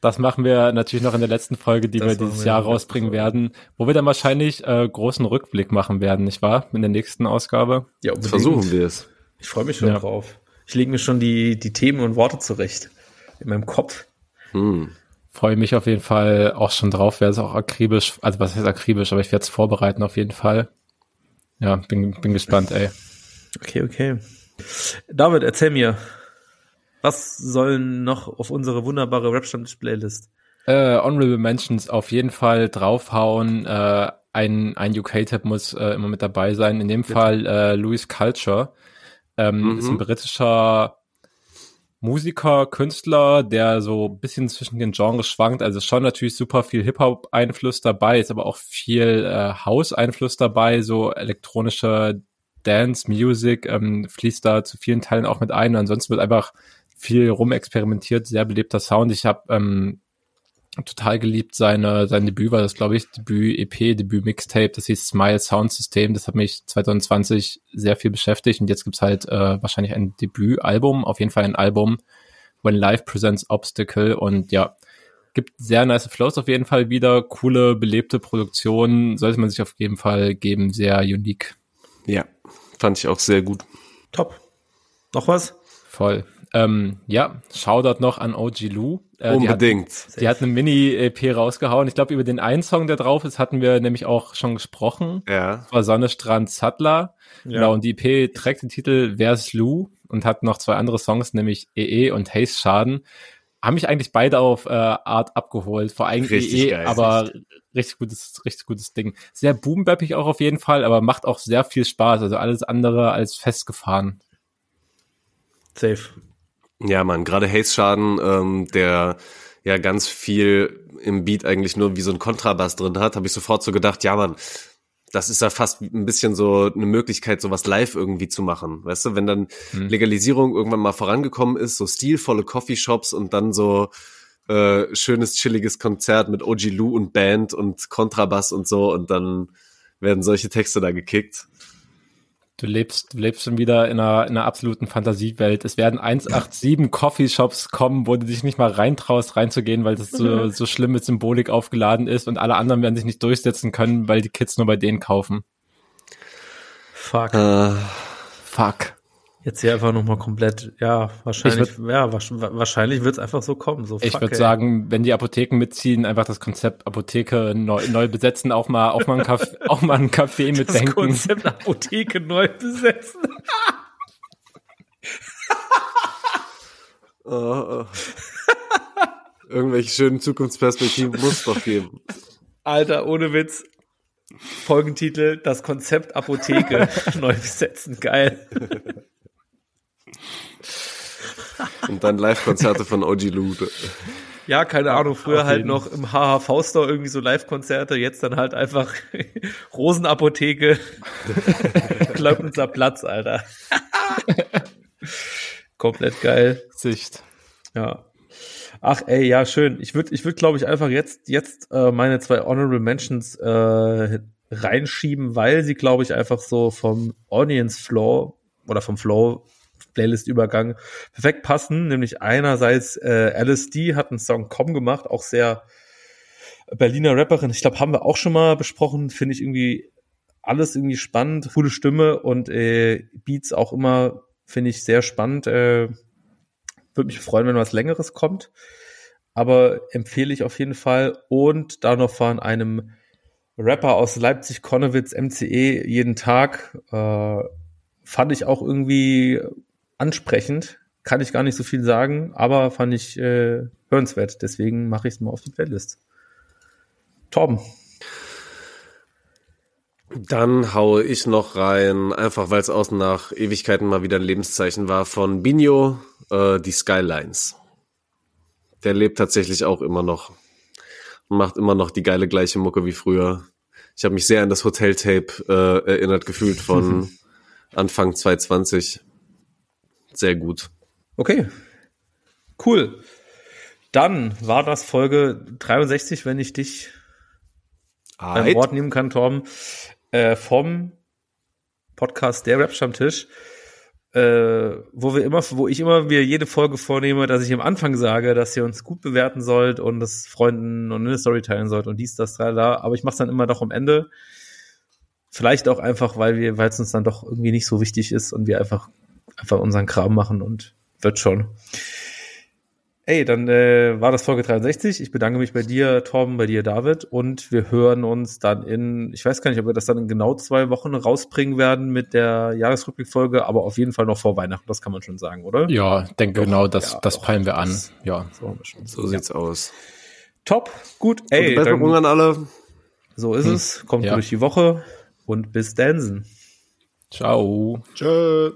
Das machen wir natürlich noch in der letzten Folge, die Das wir dieses wir Jahr rausbringen Folge. werden, wo wir dann wahrscheinlich äh, großen Rückblick machen werden, nicht wahr? In der nächsten Ausgabe. Ja, unbedingt. Versuchen wir es. Ich freue mich schon Ja. drauf. Ich lege mir schon die, die Themen und Worte zurecht. In meinem Kopf. Hm. Freue mich auf jeden Fall auch schon drauf, werde es auch akribisch, also was heißt akribisch, aber ich werde es vorbereiten auf jeden Fall. Ja, bin, bin gespannt, ey. Okay, okay. David, erzähl mir, was sollen noch auf unsere wunderbare Rap-Stammtisch-Playlist? Äh, Honorable Mentions auf jeden Fall draufhauen. Äh, ein, ein UK-Tab muss äh, immer mit dabei sein. In dem Fall äh, Louis Culture. Ähm, Mhm. Ist ein britischer Musiker, Künstler, der so ein bisschen zwischen den Genres schwankt. Also schon natürlich super viel Hip-Hop-Einfluss dabei, ist aber auch viel äh, House-Einfluss dabei, so elektronische Dance-Music ähm, fließt da zu vielen Teilen auch mit ein. Ansonsten wird einfach viel rumexperimentiert, sehr belebter Sound. Ich habe ähm, total geliebt. Seine sein Debüt war das glaube ich Debüt EP Debüt Mixtape. Das hieß Smile Sound System. Das hat mich 2020 sehr viel beschäftigt. Und jetzt gibt's halt äh, wahrscheinlich ein Debütalbum. Auf jeden Fall ein Album When Life Presents Obstacle. Und ja gibt sehr nice Flows auf jeden Fall wieder. Coole belebte Produktionen sollte man sich auf jeden Fall geben. Sehr unique. Ja, fand ich auch sehr gut. Top. Noch was? voll. Ähm, ja Shoutout noch an OG Lou Äh, die hat- Unbedingt. Die hat eine Mini-EP rausgehauen. Ich glaube, über den einen Song, der drauf ist, hatten wir nämlich auch schon gesprochen. ja. Das war Sonne, Strand, Sattler. Ja. Genau, und die EP trägt den Titel Where's Lou und hat noch zwei andere Songs, nämlich EE und Haze Schaden. Haben mich eigentlich beide auf äh, Art abgeholt. Vor allem Richtig EE, geil. aber richtig gutes, richtig gutes Ding. Sehr boombappig auch auf jeden Fall, aber macht auch sehr viel Spaß. Also alles andere als festgefahren. Safe. Ja, Mann, gerade Haze-Schaden, ähm, der ja ganz viel im Beat eigentlich nur wie so ein Kontrabass drin hat, habe ich sofort so gedacht, ja, Mann, das ist ja fast ein bisschen so eine Möglichkeit, sowas live irgendwie zu machen. Weißt du, wenn dann Hm. Legalisierung irgendwann mal vorangekommen ist, so stilvolle Coffeeshops und dann so äh, schönes, chilliges Konzert mit OG Lou und Band und Kontrabass und so und dann werden solche Texte da gekickt. Du lebst, du lebst schon wieder in einer, in einer absoluten Fantasiewelt. Es werden 187 Coffeeshops kommen, wo du dich nicht mal reintraust, reinzugehen, weil das so, so schlimm mit Symbolik aufgeladen ist und alle anderen werden sich nicht durchsetzen können, weil die Kids nur bei denen kaufen. Fuck. Äh, Fuck. Jetzt hier einfach nochmal komplett, ja, wahrscheinlich, Ich ja, wahrscheinlich wird's einfach so kommen. So, Ich würde sagen, wenn die Apotheken mitziehen, einfach das Konzept Apotheke neu, neu besetzen, auch mal, auch mal ein Kaffee, auch mal ein Kaffee das mitdenken. Konzept Apotheke neu besetzen. äh, äh. Irgendwelche schönen Zukunftsperspektiven muss doch geben. Alter, ohne Witz. Folgentitel, das Konzept Apotheke neu besetzen. Geil. Und dann Live-Konzerte von OG Lou. Ja, keine Ahnung, früher halt noch im HHV-Store irgendwie so Live-Konzerte, jetzt dann halt einfach Rosenapotheke, Klöppnitzer Platz, Alter. Komplett geil. Sicht. Ja. Ach ey, ja, schön. Ich würde, ich würde, glaube ich, einfach jetzt, jetzt äh, meine zwei Honorable Mentions äh, reinschieben, weil sie, glaube ich, einfach so vom Audience Flow oder vom Flow Playlist-Übergang perfekt passen. Nämlich einerseits äh, LSD hat einen Song Com gemacht, auch sehr Berliner Rapperin. Ich glaube, haben wir auch schon mal besprochen. Finde ich irgendwie alles irgendwie spannend, coole Stimme und äh, Beats auch immer finde ich sehr spannend. Äh, würde mich freuen, wenn was Längeres kommt. Aber empfehle ich auf jeden Fall. Und da noch von einem Rapper aus Leipzig, Konnewitz, MCE, jeden Tag. Äh, fand ich auch irgendwie ansprechend. Kann ich gar nicht so viel sagen, aber fand ich äh, hörenswert. Deswegen mache ich es mal auf die Playlist. Torben. Dann haue ich noch rein, einfach weil es außen nach Ewigkeiten mal wieder ein Lebenszeichen war, von Binho, äh, die Skylines. Der lebt tatsächlich auch immer noch und macht immer noch die geile gleiche Mucke wie früher. Ich habe mich sehr an das Hotel-Tape äh, erinnert gefühlt von Anfang 2020. Sehr gut. Okay. Cool. Dann war das Folge 63, wenn ich dich beim Alright. Wort nehmen kann, Torben, äh, vom Podcast Der Rap-Stammtisch, äh, wo wir immer, wo ich immer mir jede Folge vornehme, dass ich am Anfang sage, dass ihr uns gut bewerten sollt und das Freunden und eine Story teilen sollt und dies, das, da, da. Aber ich mache dann immer doch am Ende. Vielleicht auch einfach, weil wir, weil es uns dann doch irgendwie nicht so wichtig ist und wir einfach, einfach unseren Kram machen und wird schon. Ey, dann äh, war das Folge 63. Ich bedanke mich bei dir, Torben, bei dir, David. Und wir hören uns dann in, ich weiß gar nicht, ob wir das dann in genau zwei Wochen rausbringen werden mit der Jahresrückblickfolge, aber auf jeden Fall noch vor Weihnachten, das kann man schon sagen, oder? Ja, denke Doch, genau, das, ja, das peilen wir an. das- Ja. So. So sieht's aus. Top, gut. Ey, Ey, Besserung dann, an alle. so ist es. Kommt Ja. durch die Woche und bis Dansen. Ciao. Tschö.